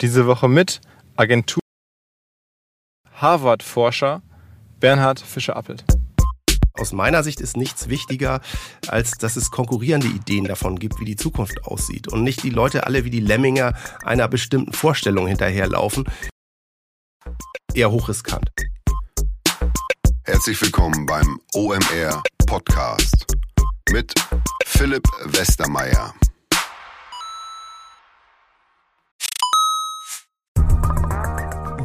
Diese Woche mit Agentur Harvard-Forscher Bernhard Fischer-Appelt. Aus meiner Sicht ist nichts wichtiger, als dass es konkurrierende Ideen davon gibt, wie die Zukunft aussieht und nicht die Leute alle wie die Lemminger einer bestimmten Vorstellung hinterherlaufen. Eher hochriskant. Herzlich willkommen beim OMR Podcast mit Philipp Westermeier.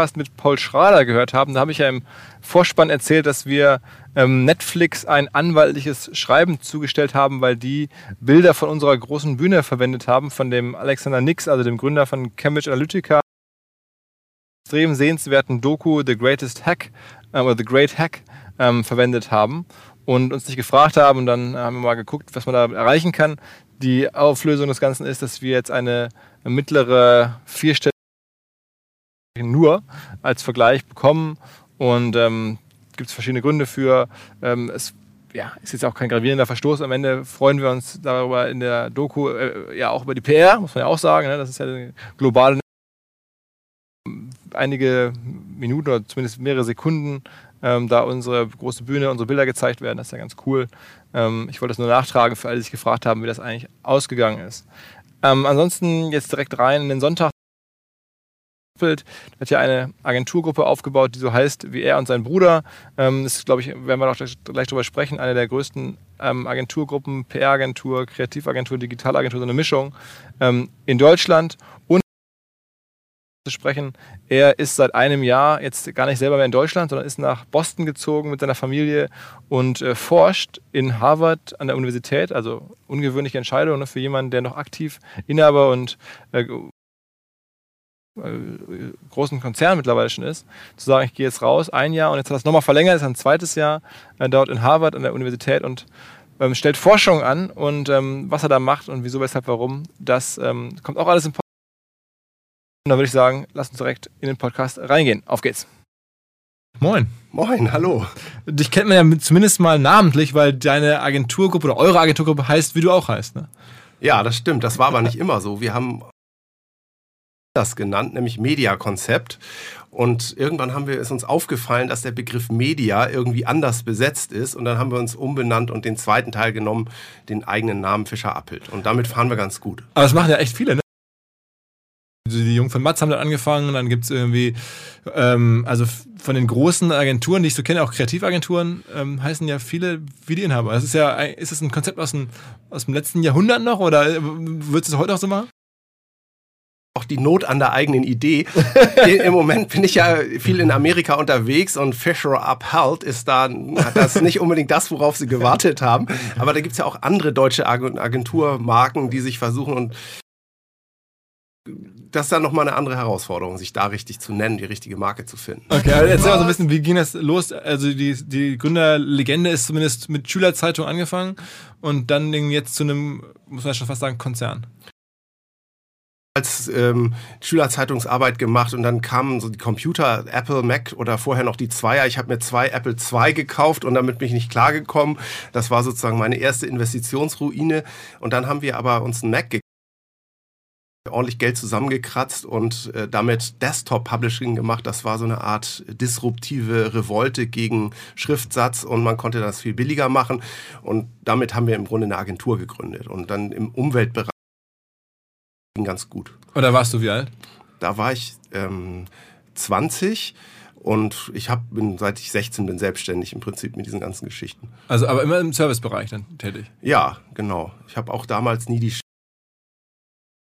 Podcast mit Paul Schrader gehört haben. Da habe ich ja im Vorspann erzählt, dass wir ähm, Netflix ein anwaltliches Schreiben zugestellt haben, weil die Bilder von unserer großen Bühne verwendet haben, von dem Alexander Nix, also dem Gründer von Cambridge Analytica. Extrem sehenswerten Doku The Greatest Hack äh, oder The Great Hack ähm, verwendet haben und uns nicht gefragt haben und dann haben wir mal geguckt, was man da erreichen kann. Die Auflösung des Ganzen ist, dass wir jetzt eine mittlere vierstellige nur als Vergleich bekommen und ähm, gibt es verschiedene Gründe für. Ähm, es ja, ist jetzt auch kein gravierender Verstoß. Am Ende freuen wir uns darüber in der Doku äh, ja auch über die PR, muss man ja auch sagen. Ne? Das ist ja eine globale einige Minuten oder zumindest mehrere Sekunden ähm, da unsere große Bühne, unsere Bilder gezeigt werden. Das ist ja ganz cool. Ähm, ich wollte das nur nachtragen für alle, die sich gefragt haben, wie das eigentlich ausgegangen ist. Ähm, ansonsten jetzt direkt rein in den Sonntag. Er hat ja eine Agenturgruppe aufgebaut, die so heißt wie er und sein Bruder. Ähm, das ist, glaube ich, werden wir auch gleich, drüber sprechen, eine der größten ähm, Agenturgruppen, PR-Agentur, Kreativagentur, Digitalagentur, so eine Mischung ähm, in Deutschland zu sprechen. Er ist seit einem Jahr jetzt gar nicht selber mehr in Deutschland, sondern ist nach Boston gezogen mit seiner Familie und äh, forscht in Harvard an der Universität. Also ungewöhnliche Entscheidung ne, für jemanden, der noch aktiv Inhaber und äh, großen Konzern mittlerweile schon ist, zu sagen, ich gehe jetzt raus, ein Jahr und jetzt hat er es nochmal verlängert, ist ein zweites Jahr äh, dort in Harvard an der Universität und ähm, stellt Forschung an und ähm, was er da macht und wieso, weshalb, warum, das ähm, kommt auch alles im Podcast. Und dann würde ich sagen, lass uns direkt in den Podcast reingehen. Auf geht's. Moin. Moin, hallo. Dich kennt man ja zumindest mal namentlich, weil deine Agenturgruppe oder eure Agenturgruppe heißt, wie du auch heißt. Ne? Ja, das stimmt. Das war aber nicht immer so. Wir haben das genannt, nämlich Media-Konzept. Und irgendwann haben wir es uns aufgefallen, dass der Begriff Media irgendwie anders besetzt ist. Und dann haben wir uns umbenannt und den zweiten Teil genommen, den eigenen Namen Fischer Appelt. Und damit fahren wir ganz gut. Aber das machen ja echt viele, ne? Die Jungen von Matz haben dann angefangen, dann gibt es irgendwie, ähm, also von den großen Agenturen, die ich so kenne, auch Kreativagenturen, ähm, heißen ja viele wie die Inhaber. Das ist ja, ist das ein Konzept aus dem, aus dem letzten Jahrhundert noch oder würdest du es heute auch so machen? Auch die Not an der eigenen Idee. Im Moment bin ich ja viel in Amerika unterwegs und Fisher Upheld ist da, das nicht unbedingt das, worauf sie gewartet haben. Aber da gibt es ja auch andere deutsche Agenturmarken, die sich versuchen und das ist dann nochmal eine andere Herausforderung, sich da richtig zu nennen, die richtige Marke zu finden. Okay, also erzähl mal so ein bisschen, wie ging das los? Also die, die Gründerlegende ist zumindest mit Schülerzeitung angefangen und dann jetzt zu einem, muss man schon fast sagen, Konzern als ähm, Schülerzeitungsarbeit gemacht und dann kamen so die Computer, Apple, Mac oder vorher noch die Zweier. Ich habe mir zwei Apple II gekauft und damit bin ich nicht klargekommen. Das war sozusagen meine erste Investitionsruine. Und dann haben wir aber uns einen Mac gekauft ordentlich Geld zusammengekratzt und äh, damit Desktop-Publishing gemacht. Das war so eine Art disruptive Revolte gegen Schriftsatz und man konnte das viel billiger machen. Und damit haben wir im Grunde eine Agentur gegründet und dann im Umweltbereich ging ganz gut. Und da warst du wie alt? Da war ich ähm, 20 und ich hab, bin seit ich 16 bin selbstständig im Prinzip mit diesen ganzen Geschichten. Also aber immer im Servicebereich dann tätig? Ja, genau. Ich habe auch damals nie die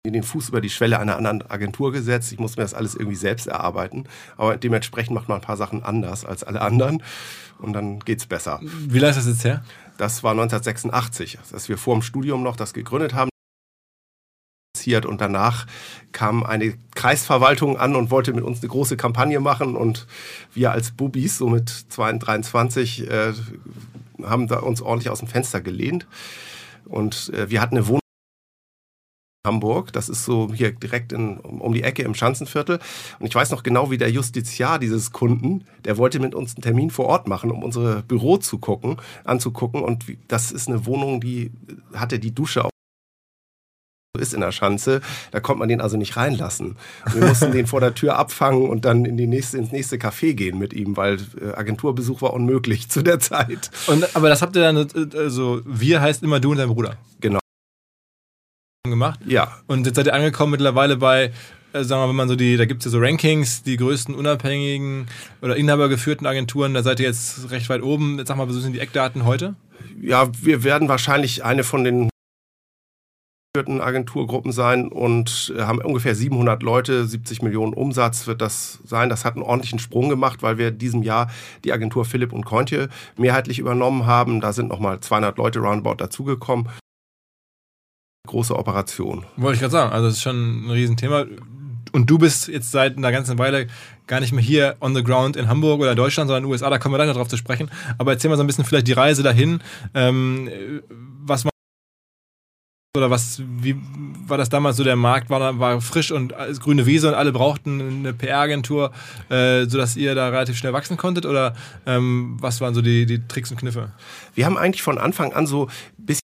den Fuß über die Schwelle einer anderen Agentur gesetzt. Ich musste mir das alles irgendwie selbst erarbeiten. Aber dementsprechend macht man ein paar Sachen anders als alle anderen. Und dann geht's besser. Wie lange ist das jetzt her? Das war 1986, dass wir vor dem Studium noch das gegründet haben und danach kam eine Kreisverwaltung an und wollte mit uns eine große Kampagne machen und wir als Bubis, so mit 23, äh, haben da uns ordentlich aus dem Fenster gelehnt. Und äh, wir hatten eine Wohnung in Hamburg, das ist so hier direkt in, um die Ecke im Schanzenviertel. Und ich weiß noch genau, wie der Justiziar dieses Kunden, der wollte mit uns einen Termin vor Ort machen, um unsere Büro zu gucken, anzugucken. Und das ist eine Wohnung, die hatte die Dusche auf ist in der Schanze, da konnte man den also nicht reinlassen. Wir mussten den vor der Tür abfangen und dann in die nächste, ins nächste Café gehen mit ihm, weil äh, Agenturbesuch war unmöglich zu der Zeit. Und, aber das habt ihr dann, äh, also wir heißt immer du und dein Bruder. Genau. Gemacht? Ja. Und jetzt seid ihr angekommen mittlerweile bei, äh, sagen wir mal, wenn man so die, da gibt es ja so Rankings, die größten unabhängigen oder inhabergeführten Agenturen, da seid ihr jetzt recht weit oben. Jetzt sag mal, was sind die Eckdaten heute? Ja, wir werden wahrscheinlich eine von den Agenturgruppen sein und äh, haben ungefähr 700 Leute, 70 Millionen Umsatz wird das sein. Das hat einen ordentlichen Sprung gemacht, weil wir diesem Jahr die Agentur Philipp und Kointje mehrheitlich übernommen haben. Da sind nochmal 200 Leute roundabout dazugekommen. Große Operation. Wollte ich gerade sagen, also das ist schon ein Riesenthema. Und du bist jetzt seit einer ganzen Weile gar nicht mehr hier on the ground in Hamburg oder Deutschland, sondern in den USA, da kommen wir gleich noch drauf zu sprechen. Aber erzähl mal so ein bisschen vielleicht die Reise dahin. Ähm, was oder was, wie war das damals so? Der Markt war, war frisch und grüne Wiese und alle brauchten eine PR-Agentur, äh, sodass ihr da relativ schnell wachsen konntet? Oder ähm, was waren so die, die Tricks und Kniffe? Wir haben eigentlich von Anfang an so ein bisschen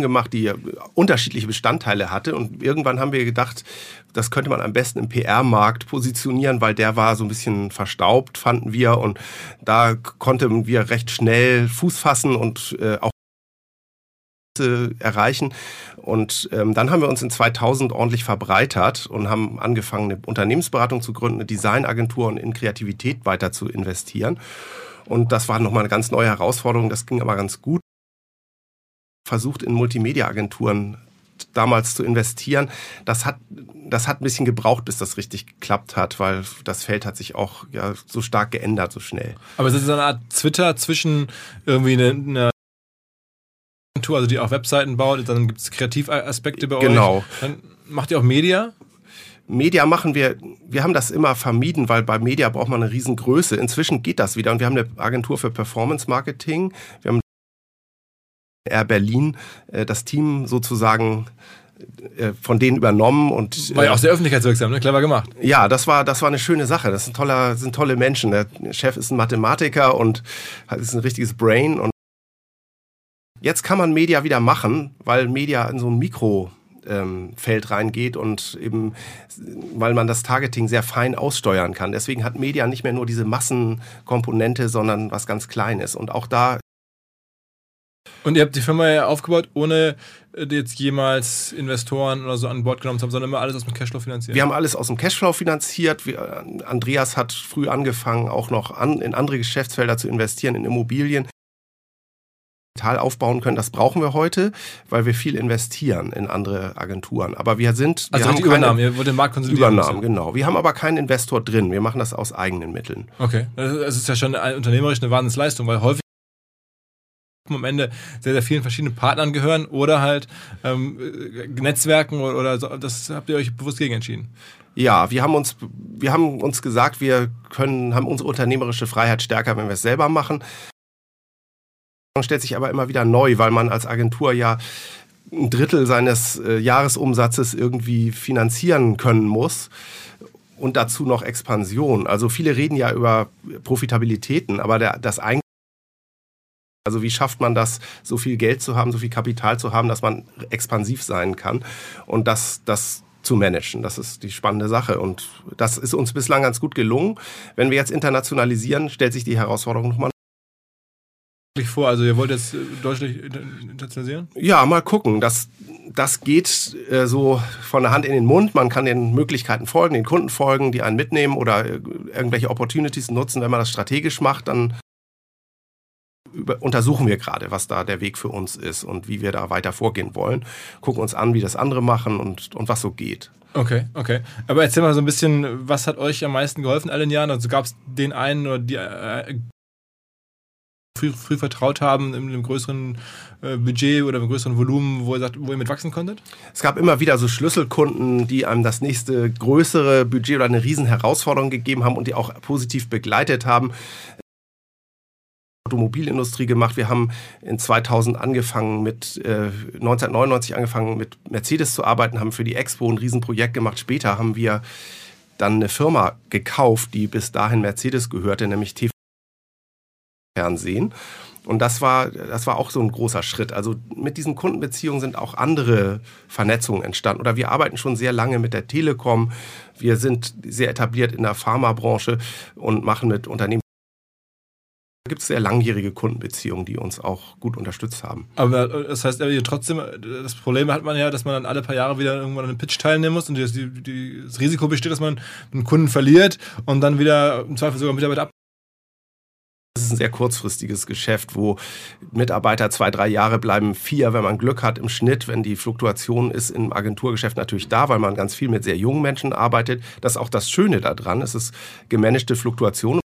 gemacht, die unterschiedliche Bestandteile hatte. Und irgendwann haben wir gedacht, das könnte man am besten im PR-Markt positionieren, weil der war so ein bisschen verstaubt, fanden wir. Und da konnten wir recht schnell Fuß fassen und äh, auch erreichen. Und ähm, dann haben wir uns in 2000 ordentlich verbreitert und haben angefangen, eine Unternehmensberatung zu gründen, eine Designagentur und in Kreativität weiter zu investieren. Und das war nochmal eine ganz neue Herausforderung. Das ging aber ganz gut. Versucht in Multimedia-Agenturen damals zu investieren. Das hat, das hat ein bisschen gebraucht, bis das richtig geklappt hat, weil das Feld hat sich auch ja, so stark geändert, so schnell. Aber es ist so eine Art Twitter zwischen irgendwie einer Agentur, also die auch Webseiten baut, dann gibt es Kreativaspekte bei genau. euch. Genau. Dann macht ihr auch Media? Media machen wir, wir haben das immer vermieden, weil bei Media braucht man eine Riesengröße. Inzwischen geht das wieder und wir haben eine Agentur für Performance Marketing. Wir haben Air Berlin äh, das Team sozusagen äh, von denen übernommen und war ja auch sehr öffentlichkeitswirksam, ne? clever gemacht. Ja, das war das war eine schöne Sache. Das sind toller sind tolle Menschen. Der Chef ist ein Mathematiker und ist ein richtiges Brain und Jetzt kann man Media wieder machen, weil Media in so ein Mikrofeld ähm, reingeht und eben, weil man das Targeting sehr fein aussteuern kann. Deswegen hat Media nicht mehr nur diese Massenkomponente, sondern was ganz Kleines. Und auch da. Und ihr habt die Firma ja aufgebaut, ohne äh, jetzt jemals Investoren oder so an Bord genommen zu haben, sondern immer alles aus dem Cashflow finanziert? Wir haben alles aus dem Cashflow finanziert. Wir, Andreas hat früh angefangen, auch noch an, in andere Geschäftsfelder zu investieren, in Immobilien. Kapital aufbauen können. Das brauchen wir heute, weil wir viel investieren in andere Agenturen. Aber wir sind. Also wir die Übernahmen, ihr wollt den Markt konsolidieren. Übernahmen, genau. Wir haben aber keinen Investor drin. Wir machen das aus eigenen Mitteln. Okay. Das ist ja schon unternehmerisch eine Wahnsinnsleistung, weil häufig am Ende sehr, sehr vielen verschiedenen Partnern gehören oder halt ähm, Netzwerken oder, oder so. Das habt ihr euch bewusst gegen entschieden. Ja, wir haben uns, wir haben uns gesagt, wir können, haben unsere unternehmerische Freiheit stärker, wenn wir es selber machen. Stellt sich aber immer wieder neu, weil man als Agentur ja ein Drittel seines äh, Jahresumsatzes irgendwie finanzieren können muss und dazu noch Expansion. Also viele reden ja über Profitabilitäten, aber der, das eigentlich also wie schafft man das, so viel Geld zu haben, so viel Kapital zu haben, dass man expansiv sein kann und das, das zu managen. Das ist die spannende Sache und das ist uns bislang ganz gut gelungen. Wenn wir jetzt internationalisieren, stellt sich die Herausforderung nochmal vor? Also ihr wollt jetzt äh, deutlich internationalisieren? Ja, mal gucken. Das, das geht äh, so von der Hand in den Mund. Man kann den Möglichkeiten folgen, den Kunden folgen, die einen mitnehmen oder äh, irgendwelche Opportunities nutzen. Wenn man das strategisch macht, dann über, untersuchen wir gerade, was da der Weg für uns ist und wie wir da weiter vorgehen wollen. Gucken uns an, wie das andere machen und, und was so geht. Okay, okay. Aber erzähl mal so ein bisschen, was hat euch am meisten geholfen in allen Jahren? Also gab es den einen oder die äh, früh, früh vertraut haben in einem größeren äh, Budget oder einem größeren Volumen, wo ihr, sagt, wo ihr mit wachsen konntet? Es gab immer wieder so Schlüsselkunden, die einem das nächste größere Budget oder eine riesen Herausforderung gegeben haben und die auch positiv begleitet haben. Automobilindustrie gemacht. Wir haben in 2000 angefangen mit äh, 1999 angefangen mit Mercedes zu arbeiten, haben für die Expo ein Riesenprojekt gemacht. Später haben wir dann eine Firma gekauft, die bis dahin Mercedes gehörte, nämlich TV Fernsehen. Und das war, das war auch so ein großer Schritt. Also mit diesen Kundenbeziehungen sind auch andere Vernetzungen entstanden. Oder wir arbeiten schon sehr lange mit der Telekom. Wir sind sehr etabliert in der Pharmabranche und machen mit Unternehmen. Da gibt es sehr langjährige Kundenbeziehungen, die uns auch gut unterstützt haben. Aber äh, das heißt, trotzdem, das Problem hat man ja, dass man dann alle paar Jahre wieder irgendwann an einem Pitch teilnehmen muss und das Risiko besteht, dass man einen Kunden verliert und dann wieder im Zweifel sogar Mitarbeiter ab das ist ein sehr kurzfristiges Geschäft, wo Mitarbeiter zwei, drei Jahre bleiben, vier, wenn man Glück hat im Schnitt, wenn die Fluktuation ist im Agenturgeschäft natürlich da, weil man ganz viel mit sehr jungen Menschen arbeitet. Das ist auch das Schöne daran. Es ist gemanagte Fluktuation.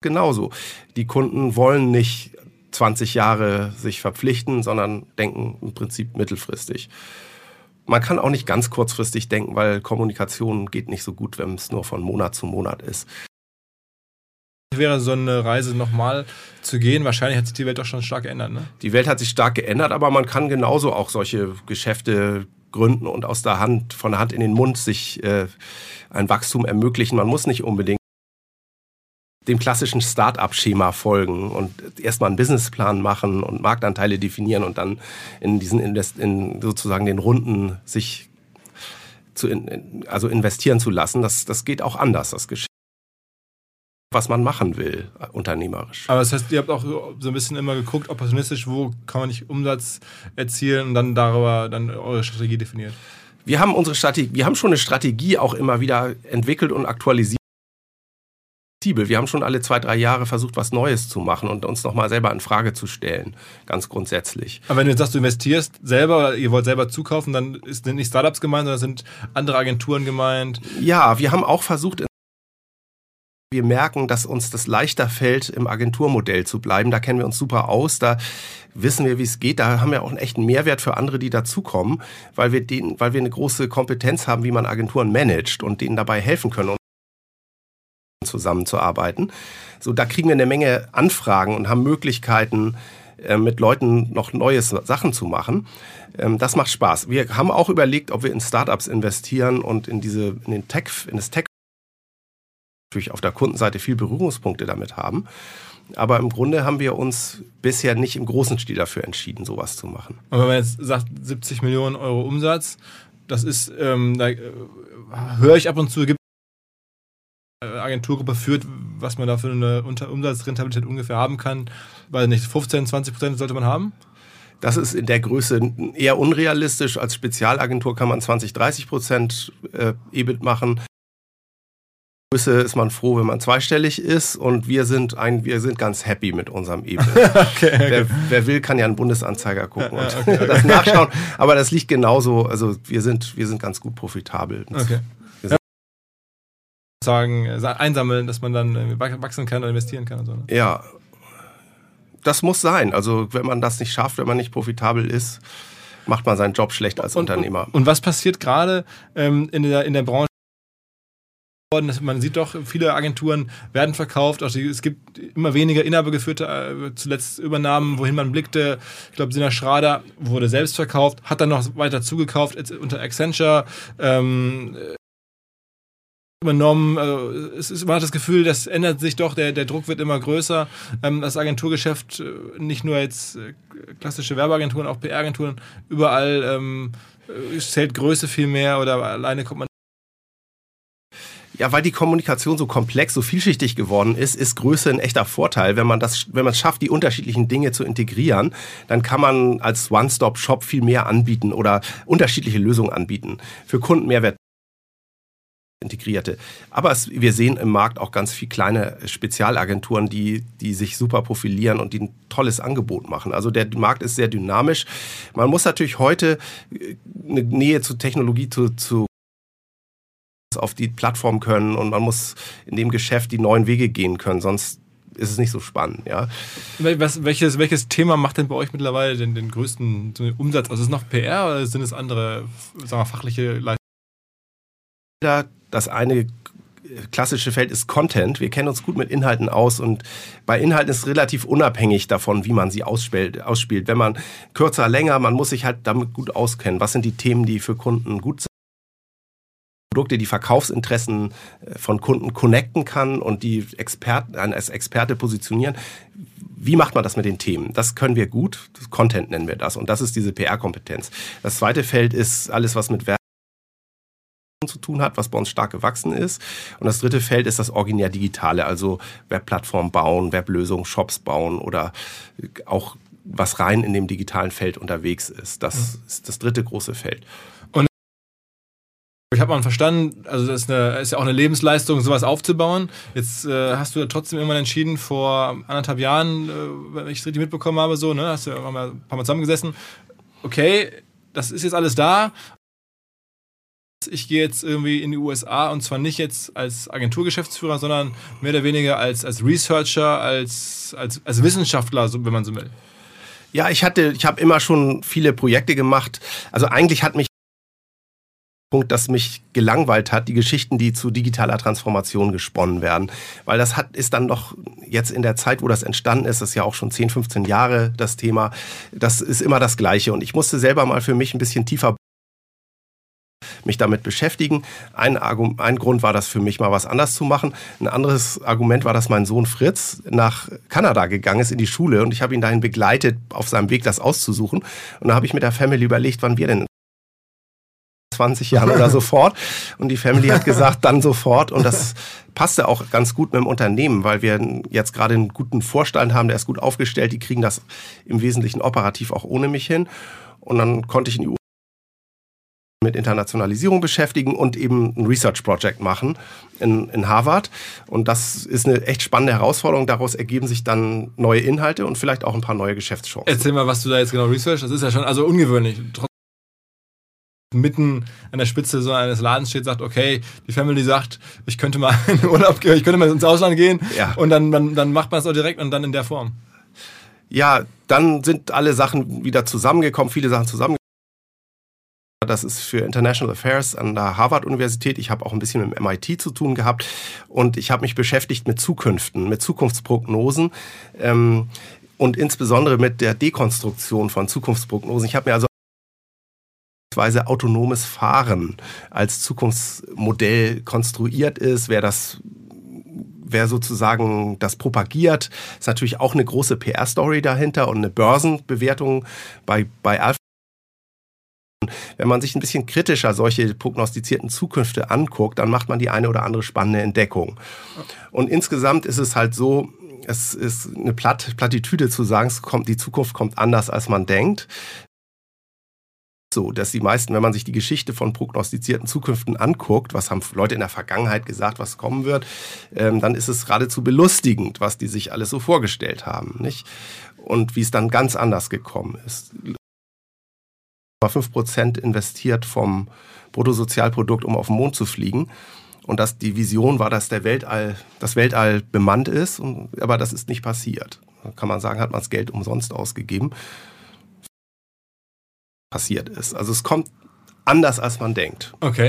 Genauso. Die Kunden wollen nicht 20 Jahre sich verpflichten, sondern denken im Prinzip mittelfristig. Man kann auch nicht ganz kurzfristig denken, weil Kommunikation geht nicht so gut, wenn es nur von Monat zu Monat ist wäre so eine Reise nochmal zu gehen. Wahrscheinlich hat sich die Welt doch schon stark geändert. Ne? Die Welt hat sich stark geändert, aber man kann genauso auch solche Geschäfte gründen und aus der Hand, von der Hand in den Mund sich äh, ein Wachstum ermöglichen. Man muss nicht unbedingt dem klassischen Start-up-Schema folgen und erstmal einen Businessplan machen und Marktanteile definieren und dann in diesen Invest in sozusagen den Runden sich zu in, also investieren zu lassen. Das, das geht auch anders, das Geschäft was man machen will, unternehmerisch. Aber das heißt, ihr habt auch so ein bisschen immer geguckt, opportunistisch, wo kann man nicht Umsatz erzielen und dann darüber dann eure Strategie definiert. Wir haben unsere Strategie, wir haben schon eine Strategie auch immer wieder entwickelt und aktualisiert. Wir haben schon alle zwei, drei Jahre versucht, was Neues zu machen und uns nochmal selber in Frage zu stellen, ganz grundsätzlich. Aber wenn du jetzt sagst, du investierst selber, ihr wollt selber zukaufen, dann sind nicht Startups gemeint, sondern sind andere Agenturen gemeint. Ja, wir haben auch versucht, wir merken, dass uns das leichter fällt, im Agenturmodell zu bleiben. Da kennen wir uns super aus. Da wissen wir, wie es geht. Da haben wir auch einen echten Mehrwert für andere, die dazukommen, weil wir denen, weil wir eine große Kompetenz haben, wie man Agenturen managt und denen dabei helfen können zusammenzuarbeiten. So, da kriegen wir eine Menge Anfragen und haben Möglichkeiten, äh, mit Leuten noch neue Sachen zu machen. Ähm, das macht Spaß. Wir haben auch überlegt, ob wir in Startups investieren und in diese, in den Tech, in das Tech natürlich auf der Kundenseite viel Berührungspunkte damit haben. Aber im Grunde haben wir uns bisher nicht im großen Stil dafür entschieden, sowas zu machen. Und wenn man jetzt sagt, 70 Millionen Euro Umsatz, das ist, ähm, da äh, höre ich ab und zu, gibt eine Agenturgruppe führt, was man da für eine Umsatzrentabilität ungefähr haben kann. Weil nicht, 15, 20 Prozent sollte man haben? Das ist in der Größe eher unrealistisch. Als Spezialagentur kann man 20, 30 Prozent äh, EBIT machen. Größe ist man froh, wenn man zweistellig ist und wir sind ein, wir sind ganz happy mit unserem EBIT. okay, okay. Wer, wer, will, kann ja einen Bundesanzeiger gucken und okay, das nachschauen. Aber das liegt genauso, also wir sind, wir sind ganz gut profitabel. Okay. Sagen, einsammeln, dass man dann wachsen kann und investieren kann und so. Ne? Ja, das muss sein. Also wenn man das nicht schafft, wenn man nicht profitabel ist, macht man seinen Job schlecht als und, Unternehmer. Und, und, was passiert gerade ähm, in, der, in der Branche? Man sieht doch, viele Agenturen werden verkauft. Auch es gibt immer weniger inhabergeführte, äh, zuletzt Übernahmen, wohin man blickte. Ich glaube, Sina Schrader wurde selbst verkauft, hat dann noch weiter zugekauft unter Accenture. Ähm, übernommen. Also es ist, man hat das Gefühl, das ändert sich doch, der, der Druck wird immer größer. Ähm, das Agenturgeschäft, äh, nicht nur jetzt äh, klassische Werbeagenturen, auch PR-Agenturen, überall ähm, äh, zählt Größe viel mehr oder alleine kommt man ja, weil die Kommunikation so komplex, so vielschichtig geworden ist, ist Größe ein echter Vorteil. Wenn man das, wenn man es schafft, die unterschiedlichen Dinge zu integrieren, dann kann man als One-Stop-Shop viel mehr anbieten oder unterschiedliche Lösungen anbieten. Für Kunden Mehrwert integrierte. Aber es, wir sehen im Markt auch ganz viele kleine Spezialagenturen, die, die sich super profilieren und die ein tolles Angebot machen. Also der Markt ist sehr dynamisch. Man muss natürlich heute äh, eine Nähe zur Technologie zu, zu auf die Plattform können und man muss in dem Geschäft die neuen Wege gehen können, sonst ist es nicht so spannend, ja. Was, welches, welches Thema macht denn bei euch mittlerweile den, den größten Umsatz? Also ist es noch PR oder sind es andere sagen wir, fachliche Leistungen? Das eine klassische Feld ist Content. Wir kennen uns gut mit Inhalten aus und bei Inhalten ist es relativ unabhängig davon, wie man sie ausspielt. ausspielt. Wenn man kürzer, länger, man muss sich halt damit gut auskennen. Was sind die Themen, die für Kunden gut sind? Produkte, die Verkaufsinteressen äh, von Kunden connecten kann und die Experten als Experte positionieren. Wie macht man das mit den Themen? Das können wir gut. Content nennen wir das. Und das ist diese PR-Kompetenz. Das zweite Feld ist alles, was mit Werbung zu tun hat, was bei uns stark gewachsen ist. Und das dritte Feld ist das originär Digitale, also Webplattformen bauen, Weblösungen, Shops bauen oder auch was rein in dem digitalen Feld unterwegs ist. Das ist das dritte große Feld. Ich habe mal verstanden, also das ist, eine, ist, ja auch eine Lebensleistung, sowas aufzubauen. Jetzt äh, hast du trotzdem irgendwann entschieden, vor anderthalb Jahren, äh, wenn ich es richtig mitbekommen habe, so, ne, hast du ja mal ein paar Mal zusammengesessen. Okay, das ist jetzt alles da, ich gehe jetzt irgendwie in die USA und zwar nicht jetzt als Agenturgeschäftsführer, sondern mehr oder weniger als, als Researcher, als, als, als Wissenschaftler, wenn man so will. Ja, ich hatte, ich habe immer schon viele Projekte gemacht. Also eigentlich hat mich Punkt, das mich gelangweilt hat, die Geschichten, die zu digitaler Transformation gesponnen werden. Weil das hat, ist dann doch jetzt in der Zeit, wo das entstanden ist, das ist ja auch schon 10, 15 Jahre das Thema, das ist immer das Gleiche. Und ich musste selber mal für mich ein bisschen tiefer mich damit beschäftigen. Ein, ein Grund war das für mich mal was anders zu machen. Ein anderes Argument war, dass mein Sohn Fritz nach Kanada gegangen ist in die Schule und ich habe ihn dahin begleitet, auf seinem Weg das auszusuchen. Und da habe ich mit der Family überlegt, wann wir denn 20 Jahren oder sofort. Und die Family hat gesagt, dann sofort. Und das passte auch ganz gut mit dem Unternehmen, weil wir jetzt gerade einen guten Vorstand haben, der ist gut aufgestellt. Die kriegen das im Wesentlichen operativ auch ohne mich hin. Und dann konnte ich in die mit Internationalisierung beschäftigen und eben ein Research Project machen in, in Harvard. Und das ist eine echt spannende Herausforderung. Daraus ergeben sich dann neue Inhalte und vielleicht auch ein paar neue Geschäftschancen. Erzähl mal, was du da jetzt genau research. Das ist ja schon also ungewöhnlich. Mitten an der Spitze so eines Ladens steht, sagt, okay, die Family sagt, ich könnte mal in Urlaub gehen, ich könnte mal ins Ausland gehen. Ja. Und dann, dann, dann macht man es auch direkt und dann in der Form. Ja, dann sind alle Sachen wieder zusammengekommen, viele Sachen zusammengekommen. Das ist für International Affairs an der Harvard-Universität. Ich habe auch ein bisschen mit dem MIT zu tun gehabt und ich habe mich beschäftigt mit Zukünften, mit Zukunftsprognosen ähm, und insbesondere mit der Dekonstruktion von Zukunftsprognosen. Ich habe mir also autonomes Fahren als Zukunftsmodell konstruiert ist, wer das wer sozusagen das propagiert, ist natürlich auch eine große PR-Story dahinter und eine Börsenbewertung bei, bei Alpha wenn man sich ein bisschen kritischer solche prognostizierten Zukünfte anguckt, dann macht man die eine oder andere spannende Entdeckung. Und insgesamt ist es halt so, es ist eine Platt, Plattitüde zu sagen, kommt, die Zukunft kommt anders, als man denkt so, dass die meisten, wenn man sich die Geschichte von prognostizierten Zukünften anguckt, was haben Leute in der Vergangenheit gesagt, was kommen wird, ähm, dann ist es geradezu belustigend, was die sich alles so vorgestellt haben, nicht? Und wie es dann ganz anders gekommen ist. 5 Prozent investiert vom Bruttosozialprodukt, um auf den Mond zu fliegen. Und dass die Vision war, dass der Weltall, das Weltall bemannt ist, aber das ist nicht passiert. kann man sagen, hat man das Geld umsonst ausgegeben, passiert ist. Also es kommt anders, als man denkt. Okay.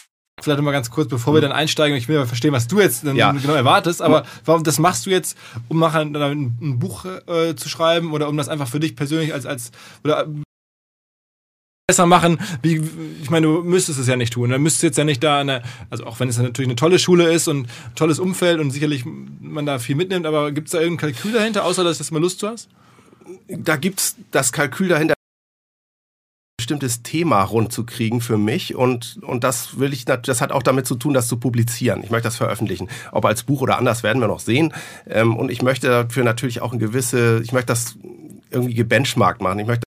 Vielleicht mal ganz kurz, bevor wir dann einsteigen, ich will ja verstehen, was du jetzt ja. genau erwartest, aber warum das machst du jetzt, um nachher ein, ein Buch äh, zu schreiben oder um das einfach für dich persönlich als, als oder besser machen, wie, ich meine, du müsstest es ja nicht tun. Dann müsstest jetzt ja nicht da, eine, also auch wenn es natürlich eine tolle Schule ist und ein tolles Umfeld und sicherlich man da viel mitnimmt, aber gibt es da irgendein Kalkül dahinter, außer dass du jetzt mal Lust zu hast? Da gibt es das Kalkül dahinter bestimmtes Thema rund zu kriegen für mich und, und das will ich, das hat auch damit zu tun, das zu publizieren. Ich möchte das veröffentlichen. Ob als Buch oder anders werden wir noch sehen. Ähm, und ich möchte dafür natürlich auch ein gewisse, ich möchte das irgendwie gebenchmarkt machen. Ich möchte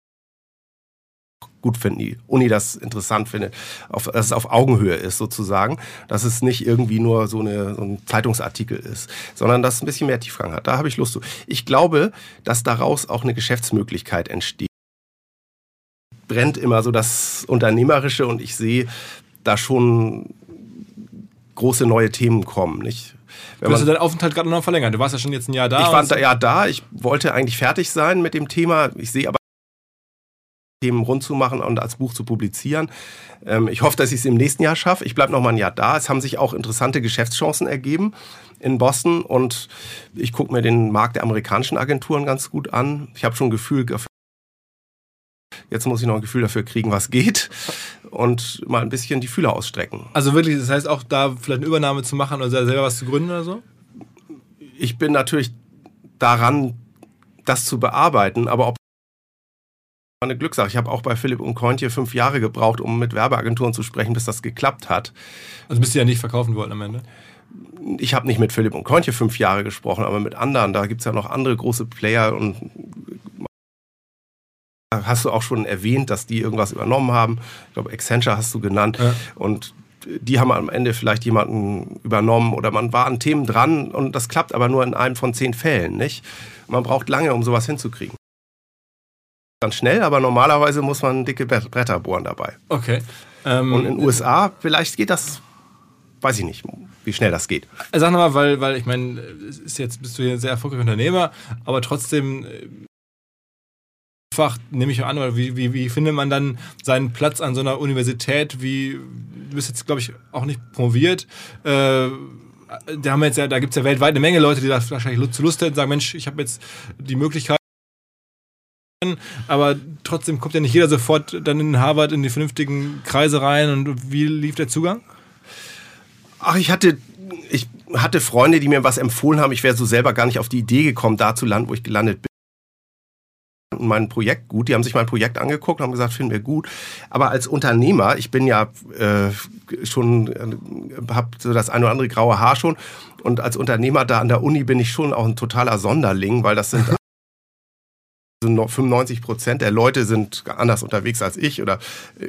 gut finden, die Uni das interessant findet, auf, dass es auf Augenhöhe ist sozusagen, dass es nicht irgendwie nur so, eine, so ein Zeitungsartikel ist, sondern dass es ein bisschen mehr Tiefgang hat. Da habe ich Lust zu. Ich glaube, dass daraus auch eine Geschäftsmöglichkeit entsteht brennt immer so das Unternehmerische und ich sehe da schon große neue Themen kommen. Nicht? Wenn du hast deinen Aufenthalt gerade noch verlängert. Du warst ja schon jetzt ein Jahr da. Ich war ein Jahr da. Ich wollte eigentlich fertig sein mit dem Thema. Ich sehe aber Themen rund zu machen und als Buch zu publizieren. Ähm, ich hoffe, dass ich es im nächsten Jahr schaffe. Ich bleibe noch mal ein Jahr da. Es haben sich auch interessante Geschäftschancen ergeben in Boston und ich gucke mir den Markt der amerikanischen Agenturen ganz gut an. Ich habe schon ein Gefühl Jetzt muss ich noch ein Gefühl dafür kriegen, was geht und mal ein bisschen die Fühler ausstrecken. Also wirklich, das heißt auch da vielleicht eine Übernahme zu machen oder selber was zu gründen oder so? Ich bin natürlich daran, das zu bearbeiten, aber ob eine Glückssache. Ich habe auch bei Philipp und Kointje fünf Jahre gebraucht, um mit Werbeagenturen zu sprechen, bis das geklappt hat. Also bist du ja nicht verkaufen wollten am Ende? Ich habe nicht mit Philipp und Kointje fünf Jahre gesprochen, aber mit anderen. Da gibt es ja noch andere große Player und hast du auch schon erwähnt, dass die irgendwas übernommen haben. Ich glaube, Accenture hast du genannt. Ja. Und die haben am Ende vielleicht jemanden übernommen oder man war an Themen dran und das klappt aber nur in einem von zehn Fällen, nicht? Man braucht lange, um sowas hinzukriegen. Dann schnell, aber normalerweise muss man dicke Bretter bohren dabei. Okay. Ähm, und in den USA, vielleicht geht das, weiß ich nicht, wie schnell das geht. Sag nochmal, weil, weil ich meine, jetzt bist du hier ein sehr erfolgreicher Unternehmer, aber trotzdem Fach, nehme ich an, oder wie, wie, wie findet man dann seinen Platz an so einer Universität? Wie, du bist jetzt, glaube ich, auch nicht promoviert. Äh, da, haben jetzt ja, da gibt es ja weltweit eine Menge Leute, die da wahrscheinlich zu Lust hätten, sagen, Mensch, ich habe jetzt die Möglichkeit, aber trotzdem kommt ja nicht jeder sofort dann in Harvard in die vernünftigen Kreise rein. Und wie lief der Zugang? Ach, ich hatte, ich hatte Freunde, die mir was empfohlen haben. Ich wäre so selber gar nicht auf die Idee gekommen, da zu landen, wo ich gelandet bin mein Projekt gut. Die haben sich mein Projekt angeguckt und haben gesagt, finden wir gut. Aber als Unternehmer, ich bin ja äh, schon, äh, habe so das eine oder andere graue Haar schon. Und als Unternehmer da an der Uni bin ich schon auch ein totaler Sonderling, weil das sind 95 Prozent der Leute sind anders unterwegs als ich oder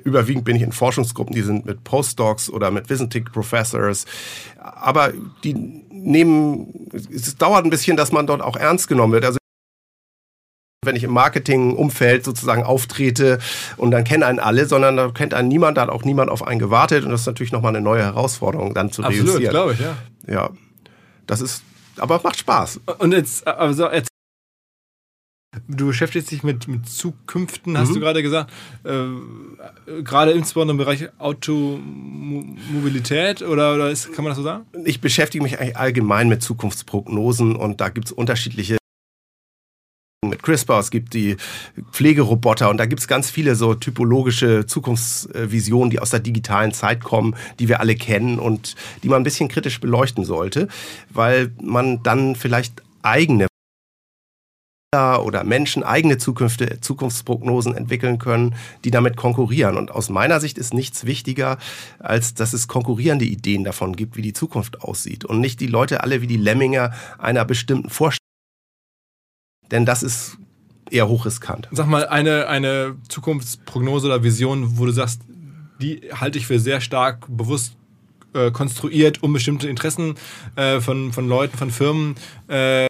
überwiegend bin ich in Forschungsgruppen, die sind mit Postdocs oder mit Visiting Professors. Aber die nehmen, es dauert ein bisschen, dass man dort auch ernst genommen wird. Also wenn ich im Marketingumfeld sozusagen auftrete und dann kennen einen alle, sondern da kennt einen niemand, da hat auch niemand auf einen gewartet und das ist natürlich nochmal eine neue Herausforderung dann zu Absolut, realisieren. glaube ich, ja. Ja, das ist, aber macht Spaß. Und jetzt, also jetzt Du beschäftigst dich mit, mit Zukünften, hast mhm. du gerade gesagt. Äh, gerade insbesondere im Bereich Automobilität oder, oder ist, kann man das so sagen? Ich beschäftige mich eigentlich allgemein mit Zukunftsprognosen und da gibt es unterschiedliche mit CRISPR, es gibt die Pflegeroboter und da gibt es ganz viele so typologische Zukunftsvisionen, die aus der digitalen Zeit kommen, die wir alle kennen und die man ein bisschen kritisch beleuchten sollte, weil man dann vielleicht eigene oder Menschen eigene Zukünfte, Zukunftsprognosen entwickeln können, die damit konkurrieren. Und aus meiner Sicht ist nichts wichtiger, als dass es konkurrierende Ideen davon gibt, wie die Zukunft aussieht. Und nicht die Leute alle wie die Lemminger einer bestimmten Vorstellung denn das ist eher hochriskant. Sag mal, eine, eine Zukunftsprognose oder Vision, wo du sagst, die halte ich für sehr stark bewusst äh, konstruiert, um bestimmte Interessen äh, von, von Leuten, von Firmen, äh,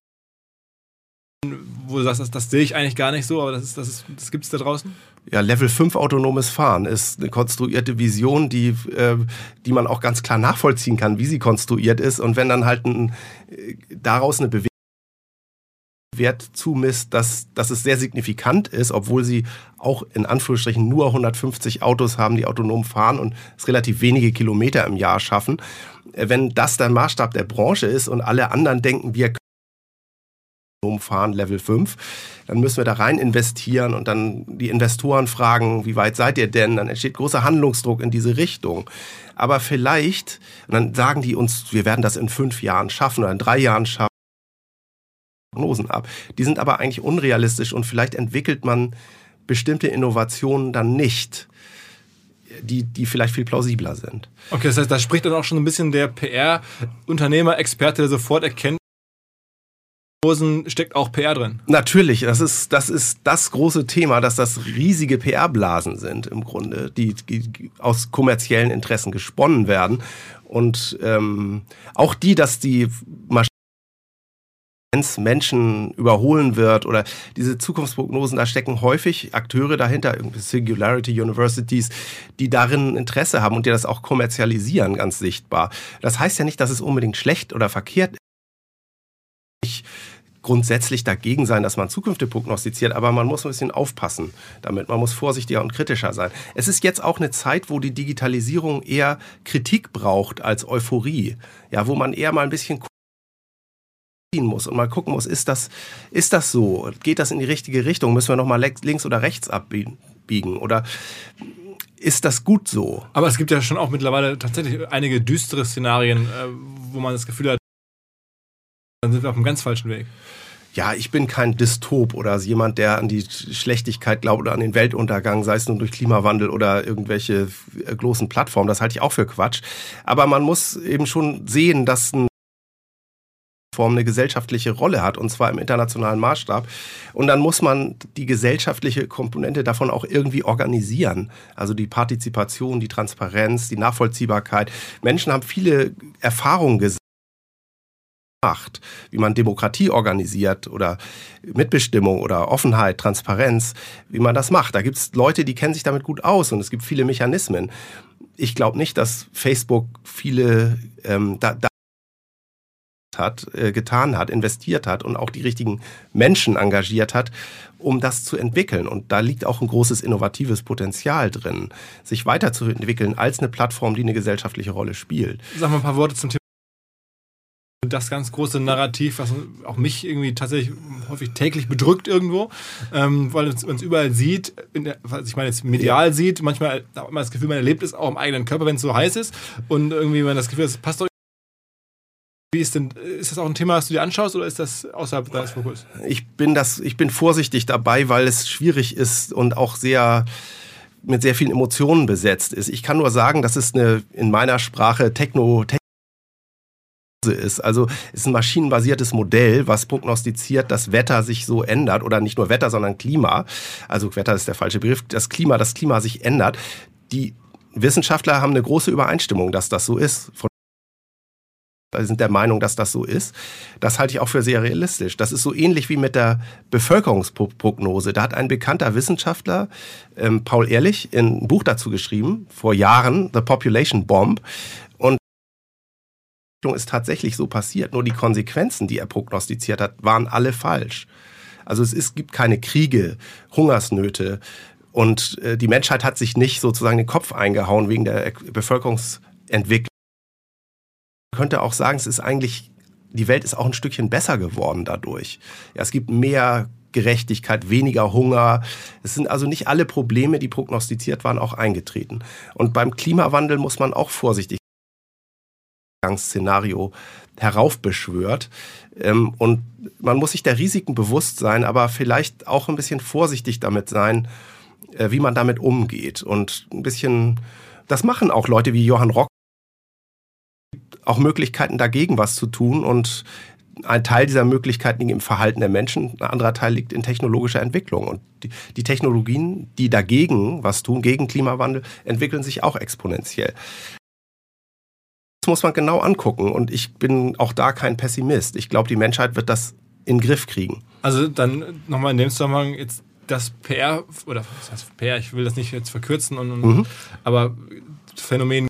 wo du sagst, das, das sehe ich eigentlich gar nicht so, aber das, das, das gibt es da draußen? Ja, Level 5 autonomes Fahren ist eine konstruierte Vision, die, äh, die man auch ganz klar nachvollziehen kann, wie sie konstruiert ist. Und wenn dann halt ein, äh, daraus eine Bewegung Wert zumisst, dass, dass es sehr signifikant ist, obwohl sie auch in Anführungsstrichen nur 150 Autos haben, die autonom fahren und es relativ wenige Kilometer im Jahr schaffen. Wenn das der Maßstab der Branche ist und alle anderen denken, wir können fahren, Level 5, dann müssen wir da rein investieren und dann die Investoren fragen, wie weit seid ihr denn? Dann entsteht großer Handlungsdruck in diese Richtung. Aber vielleicht, und dann sagen die uns, wir werden das in fünf Jahren schaffen oder in drei Jahren schaffen. Prognosen ab. Die sind aber eigentlich unrealistisch und vielleicht entwickelt man bestimmte Innovationen dann nicht, die, die vielleicht viel plausibler sind. Okay, das heißt, da spricht dann auch schon ein bisschen der PR-Unternehmer, Experte, der sofort erkennt, steckt auch PR drin. Natürlich, das ist, das ist das große Thema, dass das riesige PR-Blasen sind im Grunde, die, die, aus kommerziellen Interessen gesponnen werden. Und ähm, auch die, dass die Maschinen Menschen überholen wird oder diese Zukunftsprognosen, da stecken häufig Akteure dahinter, Singularity Universities, die darin Interesse haben und die das auch kommerzialisieren, ganz sichtbar. Das heißt ja nicht, dass es unbedingt schlecht oder verkehrt ist. Ich grundsätzlich dagegen sein, dass man Zukünfte prognostiziert, aber man muss ein bisschen aufpassen damit. Man muss vorsichtiger und kritischer sein. Es ist jetzt auch eine Zeit, wo die Digitalisierung eher Kritik braucht als Euphorie. Ja, wo man eher mal ein bisschen muss und mal gucken muss, ist das, ist das so? Geht das in die richtige Richtung? Müssen wir nochmal links oder rechts abbiegen? Oder ist das gut so? Aber es gibt ja schon auch mittlerweile tatsächlich einige düstere Szenarien, äh, wo man das Gefühl hat, dann sind wir auf einem ganz falschen Weg. Ja, ich bin kein Dystop oder jemand, der an die Schlechtigkeit glaubt oder an den Weltuntergang, sei es nun durch Klimawandel oder irgendwelche äh, großen Plattformen. Das halte ich auch für Quatsch. Aber man muss eben schon sehen, dass ein Form eine gesellschaftliche Rolle hat, und zwar im internationalen Maßstab. Und dann muss man die gesellschaftliche Komponente davon auch irgendwie organisieren. Also die Partizipation, die Transparenz, die Nachvollziehbarkeit. Menschen haben viele Erfahrungen gemacht, wie man Demokratie organisiert oder Mitbestimmung oder Offenheit, Transparenz, wie man das macht. Da gibt es Leute, die kennen sich damit gut aus und es gibt viele Mechanismen. Ich glaube nicht, dass Facebook viele ähm, da, da hat, äh, getan hat, investiert hat und auch die richtigen Menschen engagiert hat, um das zu entwickeln. Und da liegt auch ein großes innovatives Potenzial drin, sich weiterzuentwickeln als eine Plattform, die eine gesellschaftliche Rolle spielt. Sag mal ein paar Worte zum Thema. Das ganz große Narrativ, was auch mich irgendwie tatsächlich häufig täglich bedrückt irgendwo, ähm, weil man es überall sieht, der, was ich meine jetzt medial sieht, manchmal hat man das Gefühl, man erlebt es auch im eigenen Körper, wenn es so heiß ist und irgendwie man das Gefühl, es passt doch wie ist denn, ist das auch ein Thema, das du dir anschaust oder ist das außerhalb deines Fokus? Ich bin das, ich bin vorsichtig dabei, weil es schwierig ist und auch sehr mit sehr vielen Emotionen besetzt ist. Ich kann nur sagen, dass es eine in meiner Sprache Techno, Techno ist. Also ist ein maschinenbasiertes Modell, was prognostiziert, dass Wetter sich so ändert oder nicht nur Wetter, sondern Klima. Also Wetter ist der falsche Begriff. Das Klima, das Klima sich ändert. Die Wissenschaftler haben eine große Übereinstimmung, dass das so ist. Von sind der Meinung, dass das so ist. Das halte ich auch für sehr realistisch. Das ist so ähnlich wie mit der Bevölkerungsprognose. Da hat ein bekannter Wissenschaftler, ähm, Paul Ehrlich, ein Buch dazu geschrieben, vor Jahren, The Population Bomb. Und ist tatsächlich so passiert. Nur die Konsequenzen, die er prognostiziert hat, waren alle falsch. Also es ist, gibt keine Kriege, Hungersnöte. Und äh, die Menschheit hat sich nicht sozusagen den Kopf eingehauen wegen der Bevölkerungsentwicklung. Könnte auch sagen, es ist eigentlich, die Welt ist auch ein Stückchen besser geworden dadurch. Ja, es gibt mehr Gerechtigkeit, weniger Hunger. Es sind also nicht alle Probleme, die prognostiziert waren, auch eingetreten. Und beim Klimawandel muss man auch vorsichtig Szenario heraufbeschwört. Ähm, und man muss sich der Risiken bewusst sein, aber vielleicht auch ein bisschen vorsichtig damit sein, äh, wie man damit umgeht. Und ein bisschen, das machen auch Leute wie Johann Rock, auch Möglichkeiten dagegen was zu tun. Und ein Teil dieser Möglichkeiten liegt im Verhalten der Menschen, ein anderer Teil liegt in technologischer Entwicklung. Und die, die Technologien, die dagegen was tun, gegen Klimawandel, entwickeln sich auch exponentiell. Das muss man genau angucken. Und ich bin auch da kein Pessimist. Ich glaube, die Menschheit wird das in den Griff kriegen. Also dann nochmal in dem Zusammenhang jetzt das PR, oder was heißt PR, ich will das nicht jetzt verkürzen, und, mhm. aber Phänomen,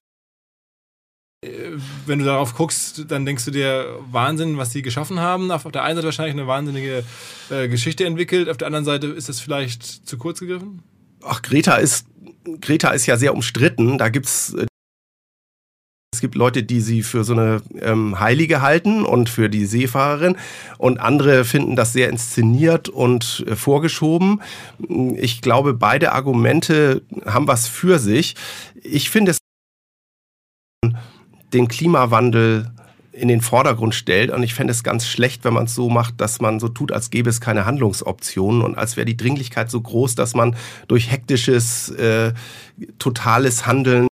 wenn du darauf guckst, dann denkst du dir Wahnsinn, was sie geschaffen haben. Auf der einen Seite wahrscheinlich eine wahnsinnige äh, Geschichte entwickelt, auf der anderen Seite ist das vielleicht zu kurz gegriffen? Ach, Greta ist, Greta ist ja sehr umstritten. Da gibt's äh, es gibt Leute, die sie für so eine ähm, Heilige halten und für die Seefahrerin und andere finden das sehr inszeniert und äh, vorgeschoben. Ich glaube, beide Argumente haben was für sich. Ich finde es den Klimawandel in den Vordergrund stellt. Und ich fände es ganz schlecht, wenn man es so macht, dass man so tut, als gäbe es keine Handlungsoptionen und als wäre die Dringlichkeit so groß, dass man durch hektisches, äh, totales Handeln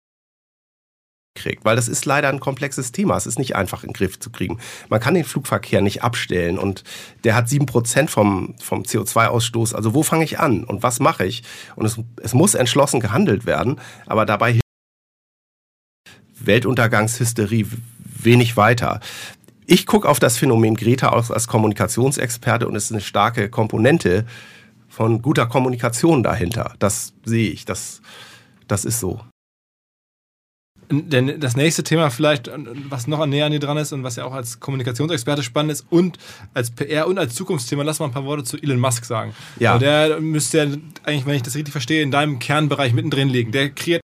kriegt, weil das ist leider ein komplexes Thema. Es ist nicht einfach in den Griff zu kriegen. Man kann den Flugverkehr nicht abstellen und der hat sieben Prozent vom, vom CO2-Ausstoß. Also wo fange ich an und was mache ich? Und es, es muss entschlossen gehandelt werden, aber dabei Weltuntergangshysterie wenig weiter. Ich gucke auf das Phänomen Greta aus als Kommunikationsexperte und es ist eine starke Komponente von guter Kommunikation dahinter. Das sehe ich. Das, das ist so. Denn das nächste Thema vielleicht, was noch näher an dir dran ist und was ja auch als Kommunikationsexperte spannend ist und als PR und als Zukunftsthema, lass mal ein paar Worte zu Elon Musk sagen. Ja. Also der müsste ja eigentlich, wenn ich das richtig verstehe, in deinem Kernbereich mittendrin liegen. Der kreiert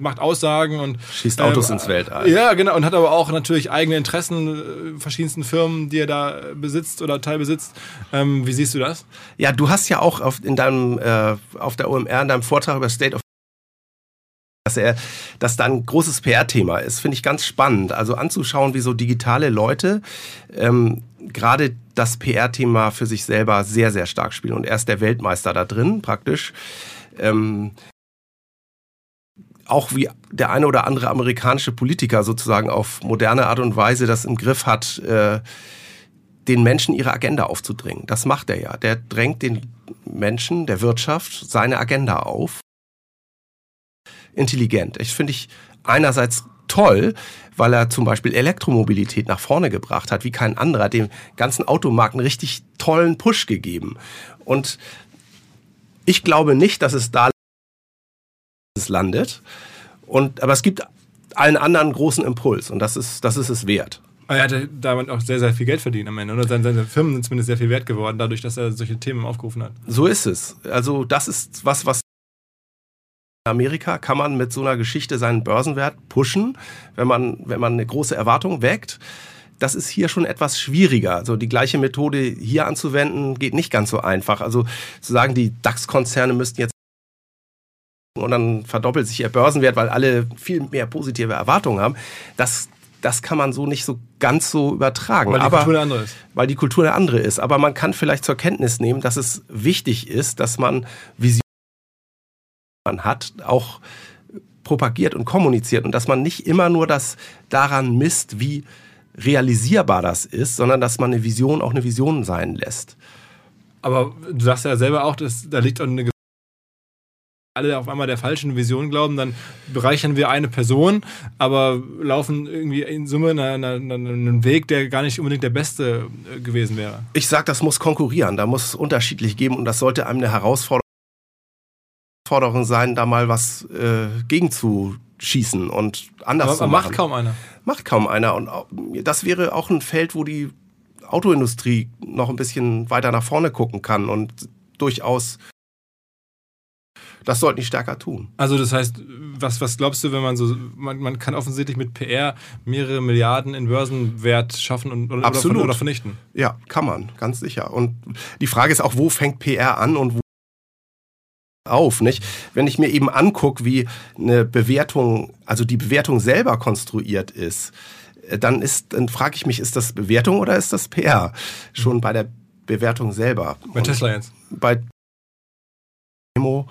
macht Aussagen und schießt Autos ähm, ins Weltall. Ja, genau und hat aber auch natürlich eigene Interessen, äh, verschiedensten Firmen, die er da besitzt oder teilbesitzt. Ähm, wie siehst du das? Ja, du hast ja auch auf, in deinem, äh, auf der OMR in deinem Vortrag über State of dass er, dass da ein großes PR-Thema ist, finde ich ganz spannend. Also anzuschauen, wie so digitale Leute ähm, gerade das PR-Thema für sich selber sehr, sehr stark spielen. Und er ist der Weltmeister da drin, praktisch. Ähm, auch wie der eine oder andere amerikanische Politiker sozusagen auf moderne Art und Weise das im Griff hat, äh, den Menschen ihre Agenda aufzudringen. Das macht er ja. Der drängt den Menschen, der Wirtschaft, seine Agenda auf intelligent. Ich finde ich einerseits toll, weil er zum Beispiel Elektromobilität nach vorne gebracht hat, wie kein anderer, dem ganzen Automarkt einen richtig tollen Push gegeben. Und ich glaube nicht, dass es da landet. Und, aber es gibt allen anderen großen Impuls und das ist, das ist es wert. Er hat damit auch sehr, sehr viel Geld verdient am Ende. Oder seine Firmen sind zumindest sehr viel wert geworden, dadurch, dass er solche Themen aufgerufen hat. So ist es. Also das ist was, was Amerika kann man mit so einer Geschichte seinen Börsenwert pushen, wenn man, wenn man eine große Erwartung weckt. Das ist hier schon etwas schwieriger. Also die gleiche Methode hier anzuwenden, geht nicht ganz so einfach. Also zu sagen, die DAX-Konzerne müssten jetzt und dann verdoppelt sich ihr Börsenwert, weil alle viel mehr positive Erwartungen haben. Das, das kann man so nicht so ganz so übertragen. Weil die Aber, Kultur eine andere ist. Weil die Kultur eine andere ist. Aber man kann vielleicht zur Kenntnis nehmen, dass es wichtig ist, dass man Visionen man hat, auch propagiert und kommuniziert und dass man nicht immer nur das daran misst, wie realisierbar das ist, sondern dass man eine Vision auch eine Vision sein lässt. Aber du sagst ja selber auch, dass da liegt eine alle auf einmal der falschen Vision glauben, dann bereichern wir eine Person, aber laufen irgendwie in Summe einen Weg, der gar nicht unbedingt der beste äh, gewesen wäre. Ich sage, das muss konkurrieren, da muss es unterschiedlich geben und das sollte einem eine Herausforderung Forderung sein, da mal was äh, gegenzuschießen und anders Aber zu machen. macht kaum einer. Macht kaum einer. Und das wäre auch ein Feld, wo die Autoindustrie noch ein bisschen weiter nach vorne gucken kann und durchaus das sollten die stärker tun. Also das heißt, was, was glaubst du, wenn man so, man, man kann offensichtlich mit PR mehrere Milliarden in Börsenwert schaffen und, oder, Absolut. oder vernichten? Ja, kann man, ganz sicher. Und die Frage ist auch, wo fängt PR an und wo auf, nicht? Wenn ich mir eben angucke, wie eine Bewertung, also die Bewertung selber konstruiert ist, dann ist, dann frage ich mich, ist das Bewertung oder ist das PR? Schon bei der Bewertung selber. Bei Tesla jetzt? Bei Demo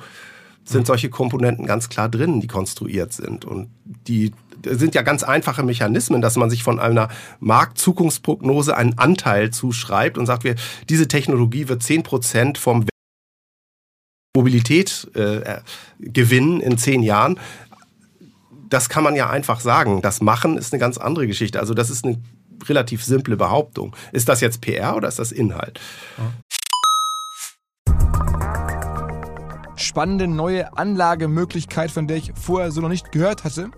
sind solche Komponenten ganz klar drin, die konstruiert sind. Und die sind ja ganz einfache Mechanismen, dass man sich von einer Marktzukunftsprognose einen Anteil zuschreibt und sagt, wir, diese Technologie wird 10% vom Mobilität äh, gewinnen in zehn Jahren. Das kann man ja einfach sagen. Das Machen ist eine ganz andere Geschichte. Also das ist eine relativ simple Behauptung. Ist das jetzt PR oder ist das Inhalt? Ja. Spannende neue Anlagemöglichkeit, von der ich vorher so noch nicht gehört hatte.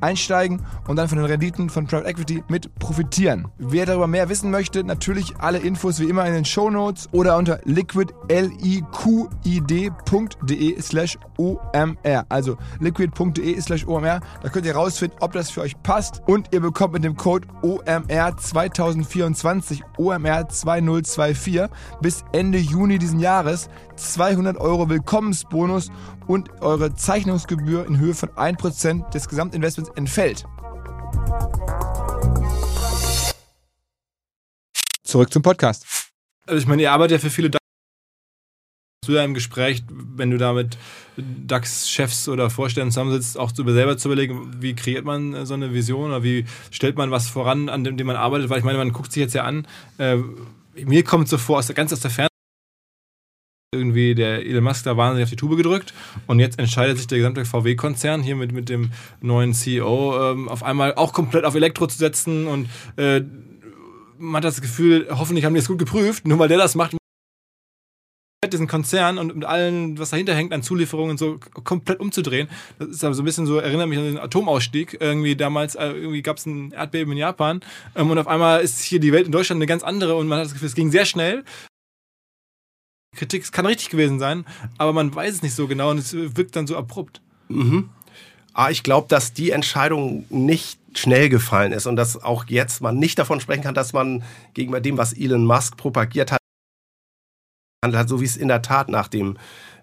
einsteigen und dann von den Renditen von Private Equity mit profitieren. Wer darüber mehr wissen möchte, natürlich alle Infos wie immer in den Show Notes oder unter liquid.de slash omr. Also liquid.de slash omr. Da könnt ihr rausfinden, ob das für euch passt und ihr bekommt mit dem Code OMR 2024 OMR 2024 bis Ende Juni diesen Jahres 200 Euro Willkommensbonus und eure Zeichnungsgebühr in Höhe von 1% des Gesamtinvestments entfällt. Zurück zum Podcast. Also ich meine, ihr arbeitet ja für viele ja im Gespräch, wenn du da mit DAX-Chefs oder Vorständen zusammensitzt, auch selber zu überlegen, wie kreiert man so eine Vision oder wie stellt man was voran, an dem, dem man arbeitet, weil ich meine, man guckt sich jetzt ja an, äh, mir kommt so vor, aus der, ganz aus der Ferne, irgendwie der Elon Musk da wahnsinnig auf die Tube gedrückt und jetzt entscheidet sich der gesamte VW-Konzern hier mit, mit dem neuen CEO ähm, auf einmal auch komplett auf Elektro zu setzen und äh, man hat das Gefühl, hoffentlich haben die es gut geprüft, nur weil der das macht, diesen Konzern und mit allen, was dahinter hängt an Zulieferungen so komplett umzudrehen. Das ist aber so ein bisschen so, erinnert mich an den Atomausstieg. Irgendwie damals, äh, irgendwie gab es ein Erdbeben in Japan ähm, und auf einmal ist hier die Welt in Deutschland eine ganz andere und man hat das Gefühl, es ging sehr schnell Kritik, es kann richtig gewesen sein, aber man weiß es nicht so genau und es wirkt dann so abrupt. Mhm. Ah, ich glaube, dass die Entscheidung nicht schnell gefallen ist und dass auch jetzt man nicht davon sprechen kann, dass man gegenüber dem, was Elon Musk propagiert hat, hat, so wie es in der Tat nach dem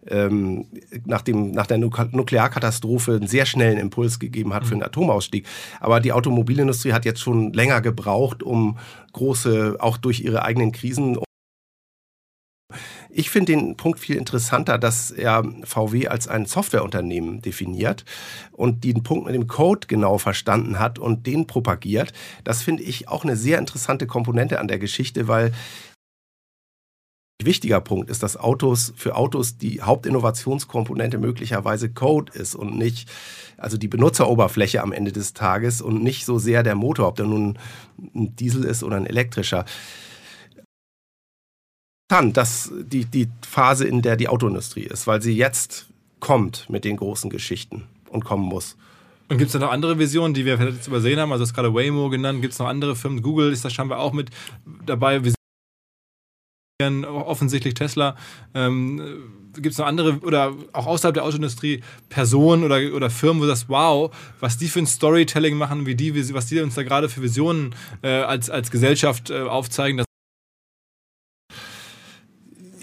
ähm, nach, dem, nach der Nuklearkatastrophe einen sehr schnellen Impuls gegeben hat für den Atomausstieg. Aber die Automobilindustrie hat jetzt schon länger gebraucht, um große, auch durch ihre eigenen Krisen, ich finde den Punkt viel interessanter, dass er VW als ein Softwareunternehmen definiert und den Punkt mit dem Code genau verstanden hat und den propagiert. Das finde ich auch eine sehr interessante Komponente an der Geschichte, weil wichtiger Punkt ist, dass Autos für Autos die Hauptinnovationskomponente möglicherweise Code ist und nicht also die Benutzeroberfläche am Ende des Tages und nicht so sehr der Motor, ob der nun ein Diesel ist oder ein elektrischer dass die, die Phase, in der die Autoindustrie ist, weil sie jetzt kommt mit den großen Geschichten und kommen muss. Und gibt es da noch andere Visionen, die wir vielleicht jetzt übersehen haben? Also, du hast gerade Waymo genannt. Gibt es noch andere Firmen? Google ist da scheinbar auch mit dabei. Visionen, offensichtlich Tesla. Ähm, gibt es noch andere oder auch außerhalb der Autoindustrie Personen oder, oder Firmen, wo du sagst, wow, was die für ein Storytelling machen, wie die, was die uns da gerade für Visionen äh, als, als Gesellschaft äh, aufzeigen,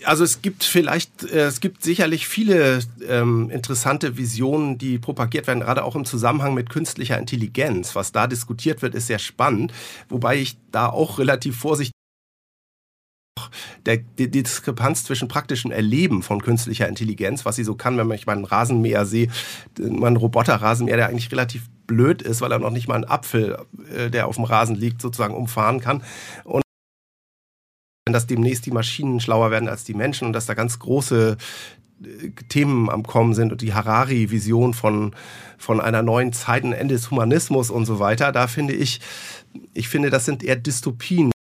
also es gibt vielleicht, äh, es gibt sicherlich viele ähm, interessante Visionen, die propagiert werden, gerade auch im Zusammenhang mit künstlicher Intelligenz. Was da diskutiert wird, ist sehr spannend, wobei ich da auch relativ vorsichtig der, die, die Diskrepanz zwischen praktischem Erleben von künstlicher Intelligenz, was sie so kann, wenn man ich mal einen Rasenmäher sehe, einen Roboterrasenmäher, der eigentlich relativ blöd ist, weil er noch nicht mal einen Apfel, äh, der auf dem Rasen liegt, sozusagen umfahren kann. Und dass demnächst die Maschinen schlauer werden als die Menschen und dass da ganz große äh, Themen am Kommen sind und die Harari-Vision von, von einer neuen Zeit, ein Ende des Humanismus und so weiter, da finde ich, ich finde, das sind eher Dystopien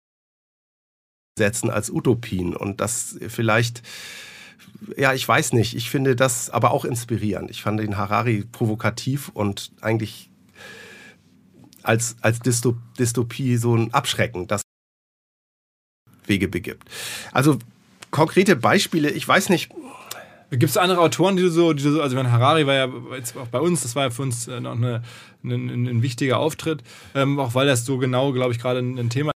setzen als Utopien und das vielleicht ja, ich weiß nicht. Ich finde das aber auch inspirierend. Ich fand den Harari provokativ und eigentlich als, als Dystopie so ein Abschrecken, das Wege begibt. Also konkrete Beispiele, ich weiß nicht. Gibt es andere Autoren, die du so, die du so also wenn Harari war ja jetzt auch bei uns, das war ja für uns äh, noch eine, ein, ein wichtiger Auftritt, ähm, auch weil das so genau, glaube ich, gerade ein, ein Thema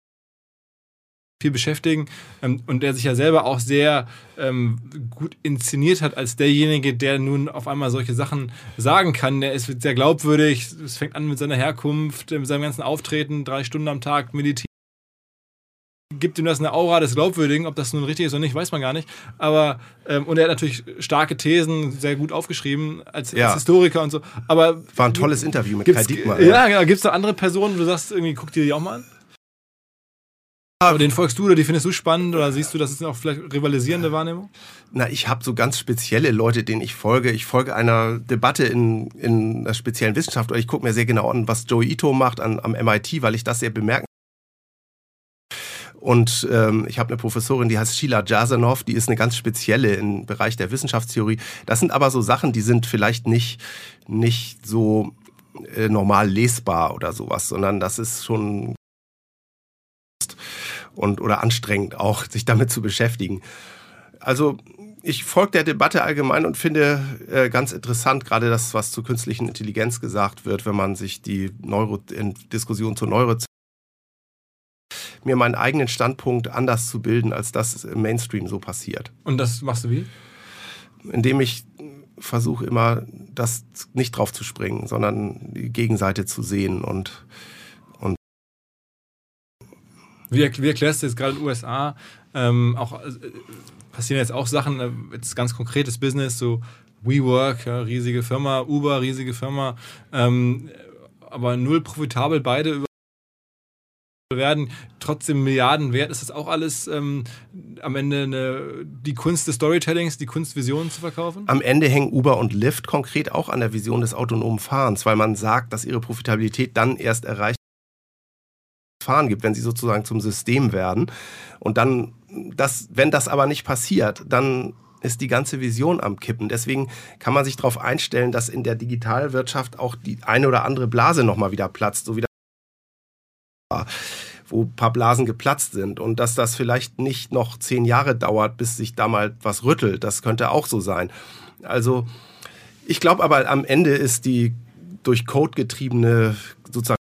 viel beschäftigen ähm, und der sich ja selber auch sehr ähm, gut inszeniert hat als derjenige, der nun auf einmal solche Sachen sagen kann. Der ist sehr glaubwürdig, es fängt an mit seiner Herkunft, mit seinem ganzen Auftreten, drei Stunden am Tag meditieren gibt ihm das eine Aura des Glaubwürdigen. Ob das nun richtig ist oder nicht, weiß man gar nicht. Aber, ähm, und er hat natürlich starke Thesen, sehr gut aufgeschrieben als, ja. als Historiker und so. Aber. War ein tolles Interview mit Kai Diekmann. Ja, ja genau. Gibt es da andere Personen, wo du sagst, irgendwie, guck dir die auch mal an? Aber den folgst du oder die findest du spannend oder siehst du, das ist auch vielleicht rivalisierende Wahrnehmung? Na, ich habe so ganz spezielle Leute, denen ich folge. Ich folge einer Debatte in, in einer speziellen Wissenschaft oder ich gucke mir sehr genau an, was Joe Ito macht an, am MIT, weil ich das sehr bemerken und ähm, ich habe eine Professorin, die heißt Sheila Jasanow, die ist eine ganz spezielle im Bereich der Wissenschaftstheorie. Das sind aber so Sachen, die sind vielleicht nicht, nicht so äh, normal lesbar oder sowas, sondern das ist schon und oder anstrengend auch, sich damit zu beschäftigen. Also ich folge der Debatte allgemein und finde äh, ganz interessant, gerade das, was zur künstlichen Intelligenz gesagt wird, wenn man sich die Neuro Diskussion zur Neuro mir meinen eigenen Standpunkt anders zu bilden, als das im Mainstream so passiert. Und das machst du wie? Indem ich versuche immer, das nicht drauf zu springen, sondern die Gegenseite zu sehen und wie, wie erklärst du jetzt gerade in den USA, ähm, auch äh, passieren jetzt auch Sachen, äh, jetzt ganz konkretes Business, so WeWork, ja, riesige Firma, Uber, riesige Firma, ähm, aber null profitabel beide über werden, trotzdem Milliarden wert. Ist das auch alles ähm, am Ende eine, die Kunst des Storytellings, die Kunst, Visionen zu verkaufen? Am Ende hängen Uber und Lyft konkret auch an der Vision des autonomen Fahrens, weil man sagt, dass ihre Profitabilität dann erst erreicht Fahren gibt, wenn sie sozusagen zum System werden. Und dann, das, wenn das aber nicht passiert, dann ist die ganze Vision am Kippen. Deswegen kann man sich darauf einstellen, dass in der Digitalwirtschaft auch die eine oder andere Blase nochmal wieder platzt, so wie wo ein paar Blasen geplatzt sind und dass das vielleicht nicht noch zehn Jahre dauert, bis sich da mal was rüttelt. Das könnte auch so sein. Also ich glaube aber am Ende ist die durch Code getriebene sozusagen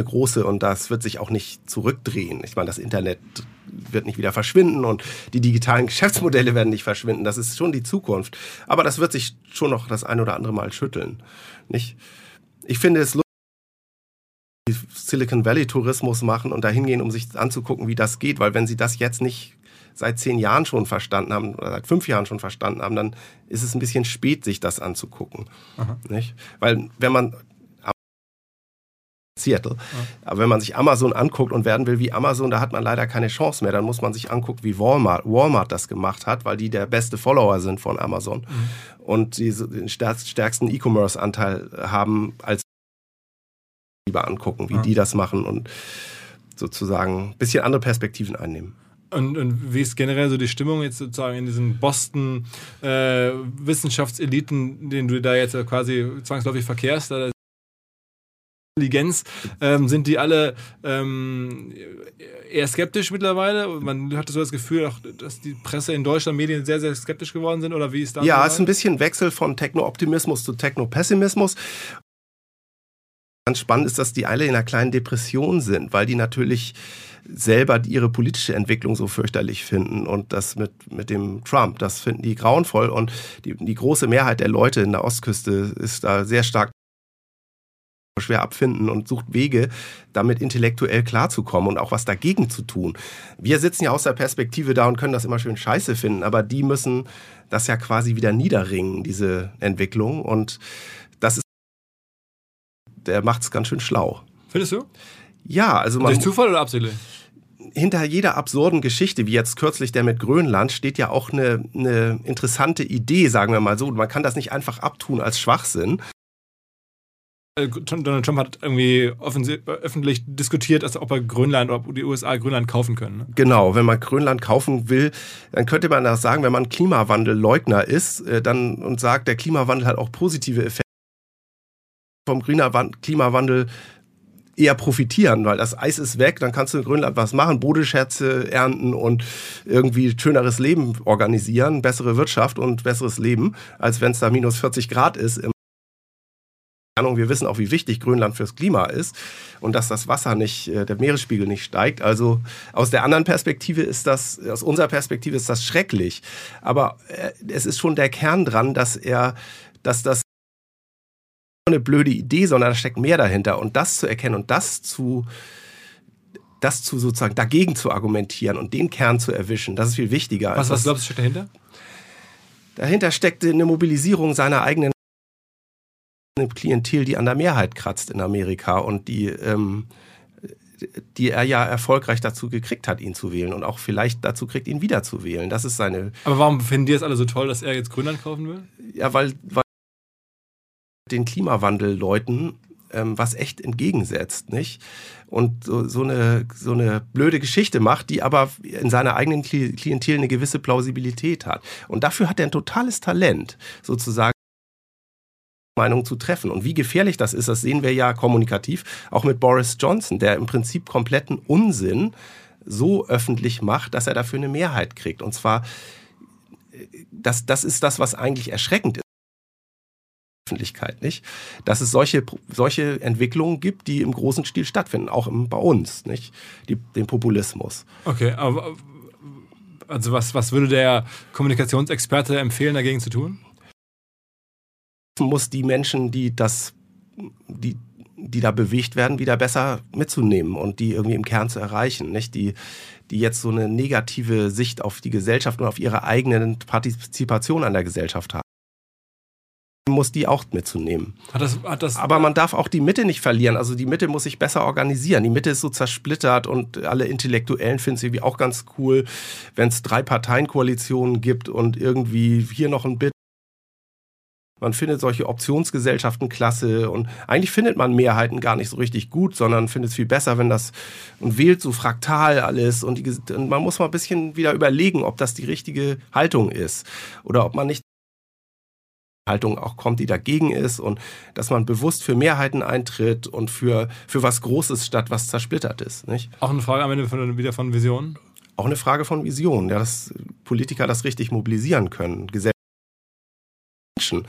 eine große und das wird sich auch nicht zurückdrehen. Ich meine, das Internet wird nicht wieder verschwinden und die digitalen Geschäftsmodelle werden nicht verschwinden. Das ist schon die Zukunft. Aber das wird sich schon noch das ein oder andere Mal schütteln. Nicht? Ich finde es lustig, Silicon Valley Tourismus machen und dahin gehen, um sich anzugucken, wie das geht. Weil wenn sie das jetzt nicht seit zehn Jahren schon verstanden haben oder seit fünf Jahren schon verstanden haben, dann ist es ein bisschen spät, sich das anzugucken. Nicht? Weil wenn man Seattle. Ja. Aber wenn man sich Amazon anguckt und werden will wie Amazon, da hat man leider keine Chance mehr. Dann muss man sich angucken, wie Walmart, Walmart das gemacht hat, weil die der beste Follower sind von Amazon mhm. und die den stärksten E-Commerce-Anteil haben als lieber angucken, wie ja. die das machen und sozusagen ein bisschen andere Perspektiven einnehmen. Und, und, wie ist generell so die Stimmung jetzt sozusagen in diesen Boston äh, Wissenschaftseliten, denen du da jetzt quasi zwangsläufig verkehrst? Da Intelligenz, ähm, sind die alle ähm, eher skeptisch mittlerweile? Man hat so das Gefühl, auch, dass die Presse in Deutschland, Medien sehr, sehr skeptisch geworden sind oder wie ist das? Ja, es ist ein bisschen Wechsel von Techno-Optimismus zu Techno-Pessimismus Ganz spannend ist, dass die alle in einer kleinen Depression sind, weil die natürlich selber ihre politische Entwicklung so fürchterlich finden und das mit, mit dem Trump, das finden die grauenvoll und die, die große Mehrheit der Leute in der Ostküste ist da sehr stark schwer abfinden und sucht Wege, damit intellektuell klarzukommen und auch was dagegen zu tun. Wir sitzen ja aus der Perspektive da und können das immer schön scheiße finden, aber die müssen das ja quasi wieder niederringen, diese Entwicklung. Und das ist, der macht es ganz schön schlau. Findest du? Ja, also man. Durch Zufall oder absichtlich? hinter jeder absurden Geschichte, wie jetzt kürzlich der mit Grönland, steht ja auch eine, eine interessante Idee, sagen wir mal so. Man kann das nicht einfach abtun als Schwachsinn. Äh, Donald Trump hat irgendwie öffentlich diskutiert, als ob er Grönland ob die USA Grönland kaufen können. Ne? Genau, wenn man Grönland kaufen will, dann könnte man das sagen, wenn man Klimawandelleugner ist äh, dann, und sagt, der Klimawandel hat auch positive Effekte vom Klimawandel eher profitieren, weil das Eis ist weg, dann kannst du in Grönland was machen, Bodenscherze ernten und irgendwie schöneres Leben organisieren, bessere Wirtschaft und besseres Leben, als wenn es da minus 40 Grad ist. Wir wissen auch, wie wichtig Grönland fürs Klima ist und dass das Wasser nicht, äh, der Meeresspiegel nicht steigt. Also aus der anderen Perspektive ist das, aus unserer Perspektive ist das schrecklich. Aber äh, es ist schon der Kern dran, dass er, dass das eine blöde Idee, sondern da steckt mehr dahinter. Und das zu erkennen und das zu, das zu sozusagen dagegen zu argumentieren und den Kern zu erwischen, das ist viel wichtiger. Was, was glaubst du steckt dahinter? Dahinter steckt eine Mobilisierung seiner eigenen Klientel, die an der Mehrheit kratzt in Amerika und die, ähm, die er ja erfolgreich dazu gekriegt hat, ihn zu wählen und auch vielleicht dazu kriegt, ihn wieder zu wählen. Das ist seine. Aber warum finden die es alle so toll, dass er jetzt Grönland kaufen will? Ja, weil, weil den Klimawandelleuten ähm, was echt entgegensetzt, nicht? Und so, so, eine, so eine blöde Geschichte macht, die aber in seiner eigenen Klientel eine gewisse Plausibilität hat. Und dafür hat er ein totales Talent, sozusagen. Meinung zu treffen. Und wie gefährlich das ist, das sehen wir ja kommunikativ auch mit Boris Johnson, der im Prinzip kompletten Unsinn so öffentlich macht, dass er dafür eine Mehrheit kriegt. Und zwar, äh, das, das ist das, was eigentlich erschreckend ist. Öffentlichkeit, nicht? Dass es solche, solche Entwicklungen gibt, die im großen Stil stattfinden, auch im, bei uns, nicht? Die, den Populismus. Okay, aber also was, was würde der Kommunikationsexperte empfehlen, dagegen zu tun? Muss die Menschen, die das, die, die da bewegt werden, wieder besser mitzunehmen und die irgendwie im Kern zu erreichen, nicht? Die, die jetzt so eine negative Sicht auf die Gesellschaft und auf ihre eigene Partizipation an der Gesellschaft haben muss die auch mitzunehmen. Hat das, hat das, Aber man darf auch die Mitte nicht verlieren. Also die Mitte muss sich besser organisieren. Die Mitte ist so zersplittert und alle Intellektuellen finden es irgendwie auch ganz cool, wenn es drei Parteienkoalitionen gibt und irgendwie hier noch ein Bit. Man findet solche Optionsgesellschaften klasse und eigentlich findet man Mehrheiten gar nicht so richtig gut, sondern findet es viel besser, wenn das und wählt so fraktal alles und, die, und man muss mal ein bisschen wieder überlegen, ob das die richtige Haltung ist oder ob man nicht Haltung auch kommt, die dagegen ist und dass man bewusst für Mehrheiten eintritt und für, für was Großes statt was zersplittert ist. Nicht? Auch eine Frage am Ende von, wieder von Visionen? Auch eine Frage von Visionen, ja, dass Politiker das richtig mobilisieren können, Menschen.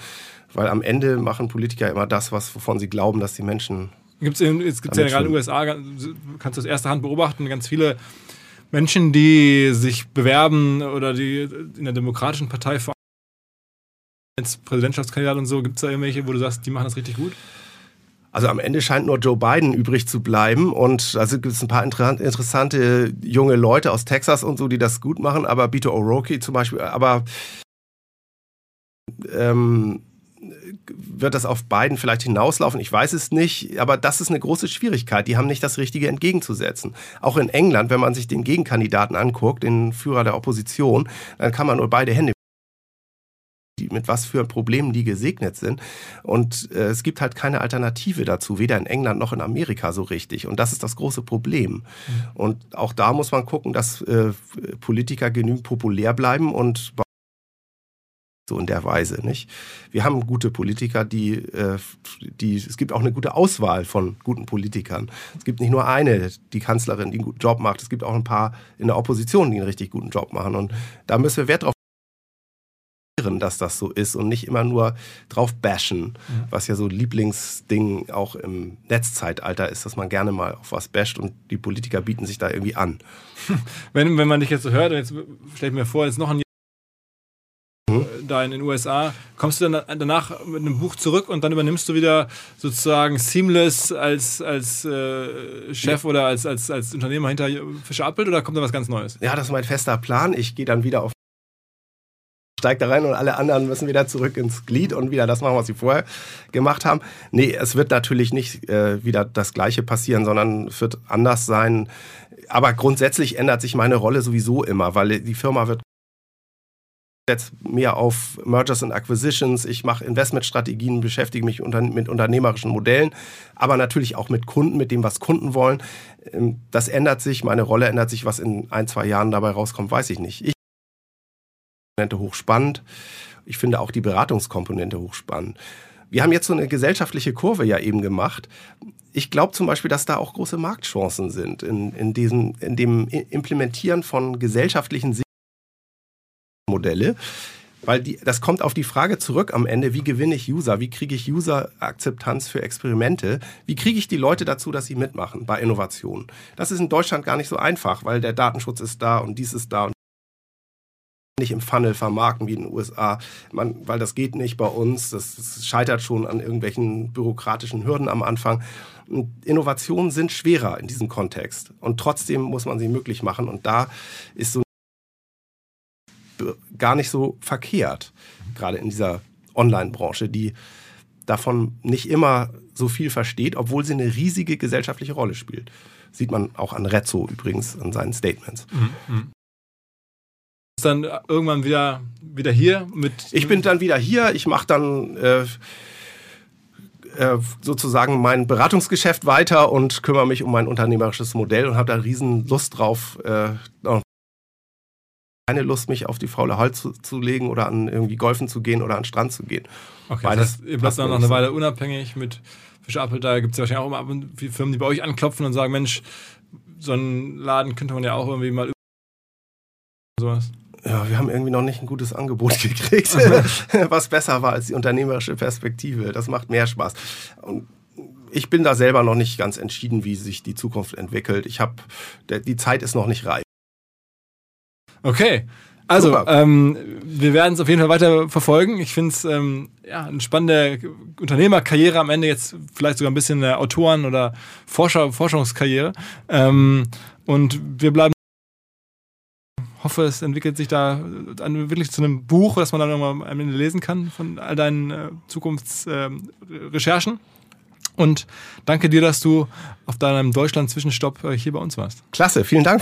Weil am Ende machen Politiker immer das, was, wovon sie glauben, dass die Menschen. Gibt's in, jetzt gibt es ja gerade in den USA, kannst du aus erster Hand beobachten, ganz viele Menschen, die sich bewerben oder die in der Demokratischen Partei vor als Präsidentschaftskandidat und so, gibt es da irgendwelche, wo du sagst, die machen das richtig gut? Also am Ende scheint nur Joe Biden übrig zu bleiben und also gibt es ein paar interessante junge Leute aus Texas und so, die das gut machen, aber Beto O'Rourke zum Beispiel, aber ähm, wird das auf Biden vielleicht hinauslaufen? Ich weiß es nicht, aber das ist eine große Schwierigkeit. Die haben nicht das Richtige entgegenzusetzen. Auch in England, wenn man sich den Gegenkandidaten anguckt, den Führer der Opposition, dann kann man nur beide Hände mit was für Problemen die gesegnet sind. Und äh, es gibt halt keine Alternative dazu, weder in England noch in Amerika so richtig. Und das ist das große Problem. Mhm. Und auch da muss man gucken, dass äh, Politiker genügend populär bleiben und so in der Weise, nicht? Wir haben gute Politiker, die, äh, die, es gibt auch eine gute Auswahl von guten Politikern. Es gibt nicht nur eine, die Kanzlerin, die einen guten Job macht. Es gibt auch ein paar in der Opposition, die einen richtig guten Job machen. Und da müssen wir Wert drauf dass das so ist und nicht immer nur drauf bashen, was ja so Lieblingsding auch im Netzzeitalter ist, dass man gerne mal auf was basht und die Politiker bieten sich da irgendwie an. Wenn, wenn man dich jetzt so hört, und jetzt stell ich mir vor, jetzt noch ein da in den USA, kommst du dann danach mit einem Buch zurück und dann übernimmst du wieder sozusagen seamless als, als äh, Chef oder als, als, als Unternehmer hinter Fischer Appelt oder kommt da was ganz Neues? Ja, das ist mein fester Plan. Ich gehe dann wieder auf steigt da rein und alle anderen müssen wieder zurück ins Glied und wieder das machen, was sie vorher gemacht haben. Nee, es wird natürlich nicht äh, wieder das Gleiche passieren, sondern es wird anders sein. Aber grundsätzlich ändert sich meine Rolle sowieso immer, weil die Firma wird jetzt mehr auf Mergers and Acquisitions, ich mache Investmentstrategien, beschäftige mich unter, mit unternehmerischen Modellen, aber natürlich auch mit Kunden, mit dem, was Kunden wollen. Ähm, das ändert sich, meine Rolle ändert sich, was in ein, zwei Jahren dabei rauskommt, weiß ich nicht. Ich hochspannend. Ich finde auch die Beratungskomponente hochspannend. Wir haben jetzt so eine gesellschaftliche Kurve ja eben gemacht. Ich glaube zum Beispiel, dass da auch große Marktchancen sind in, in, diesem, in dem Implementieren von gesellschaftlichen Modelle. Weil die, das kommt auf die Frage zurück am Ende, wie gewinne ich User, wie kriege ich User-Akzeptanz für Experimente, wie kriege ich die Leute dazu, dass sie mitmachen bei Innovationen. Das ist in Deutschland gar nicht so einfach, weil der Datenschutz ist da und dies ist da und nicht im Funnel vermarkten wie in den USA, man, weil das geht nicht bei uns. Das, das, scheitert schon an irgendwelchen bürokratischen Hürden am Anfang. Innovationen sind schwerer in diesem Kontext und trotzdem muss man sie möglich machen und da ist so gar nicht so verkehrt, gerade in dieser Online-Branche, die davon nicht immer so viel versteht, obwohl sie eine riesige gesellschaftliche Rolle spielt. Sieht man auch an Rezzo übrigens, an seinen Statements. Mhm. mhm dann irgendwann wieder, wieder hier mit. Ich bin dann wieder hier, ich mache dann äh, äh, sozusagen mein Beratungsgeschäft weiter und kümmere mich um mein unternehmerisches Modell und habe da riesen Lust drauf. Äh, keine Lust, mich auf die faule Holz zu, zu, legen oder an irgendwie golfen zu gehen oder an den Strand zu gehen. Okay, Weil das heißt, ihr bleibt dann noch eine Weile unabhängig mit Fischer Da gibt es ja wahrscheinlich auch immer Firmen, die bei euch anklopfen und sagen, Mensch, so einen Laden könnte man ja auch irgendwie mal sowas ja, wir haben irgendwie noch nicht ein gutes Angebot gekriegt, was besser war als die unternehmerische Perspektive. Das macht mehr Spaß. Und ich bin da selber noch nicht ganz entschieden, wie sich die Zukunft entwickelt. Ich habe, die Zeit ist noch nicht reif. Okay. Also, ähm, wir werden es auf jeden Fall weiter verfolgen. Ich finde es ähm, ja, eine spannende Unternehmerkarriere am Ende, jetzt vielleicht sogar ein bisschen eine Autoren- oder Forscher Forschungskarriere. Ähm, und wir bleiben hoffe, es entwickelt sich da wirklich zu einem Buch, das man dann irgendwann am Ende lesen kann von all deinen äh, Zukunftsrecherchen. Äh, und danke dir, dass du auf deinem Deutschland-Zwischenstopp äh, hier bei uns warst. Klasse, vielen Dank.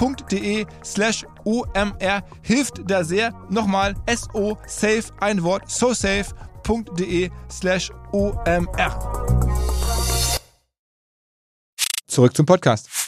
so.de slash OMR hilft da sehr. Nochmal SO Safe, ein Wort, so safe.de slash OMR. Zurück zum Podcast.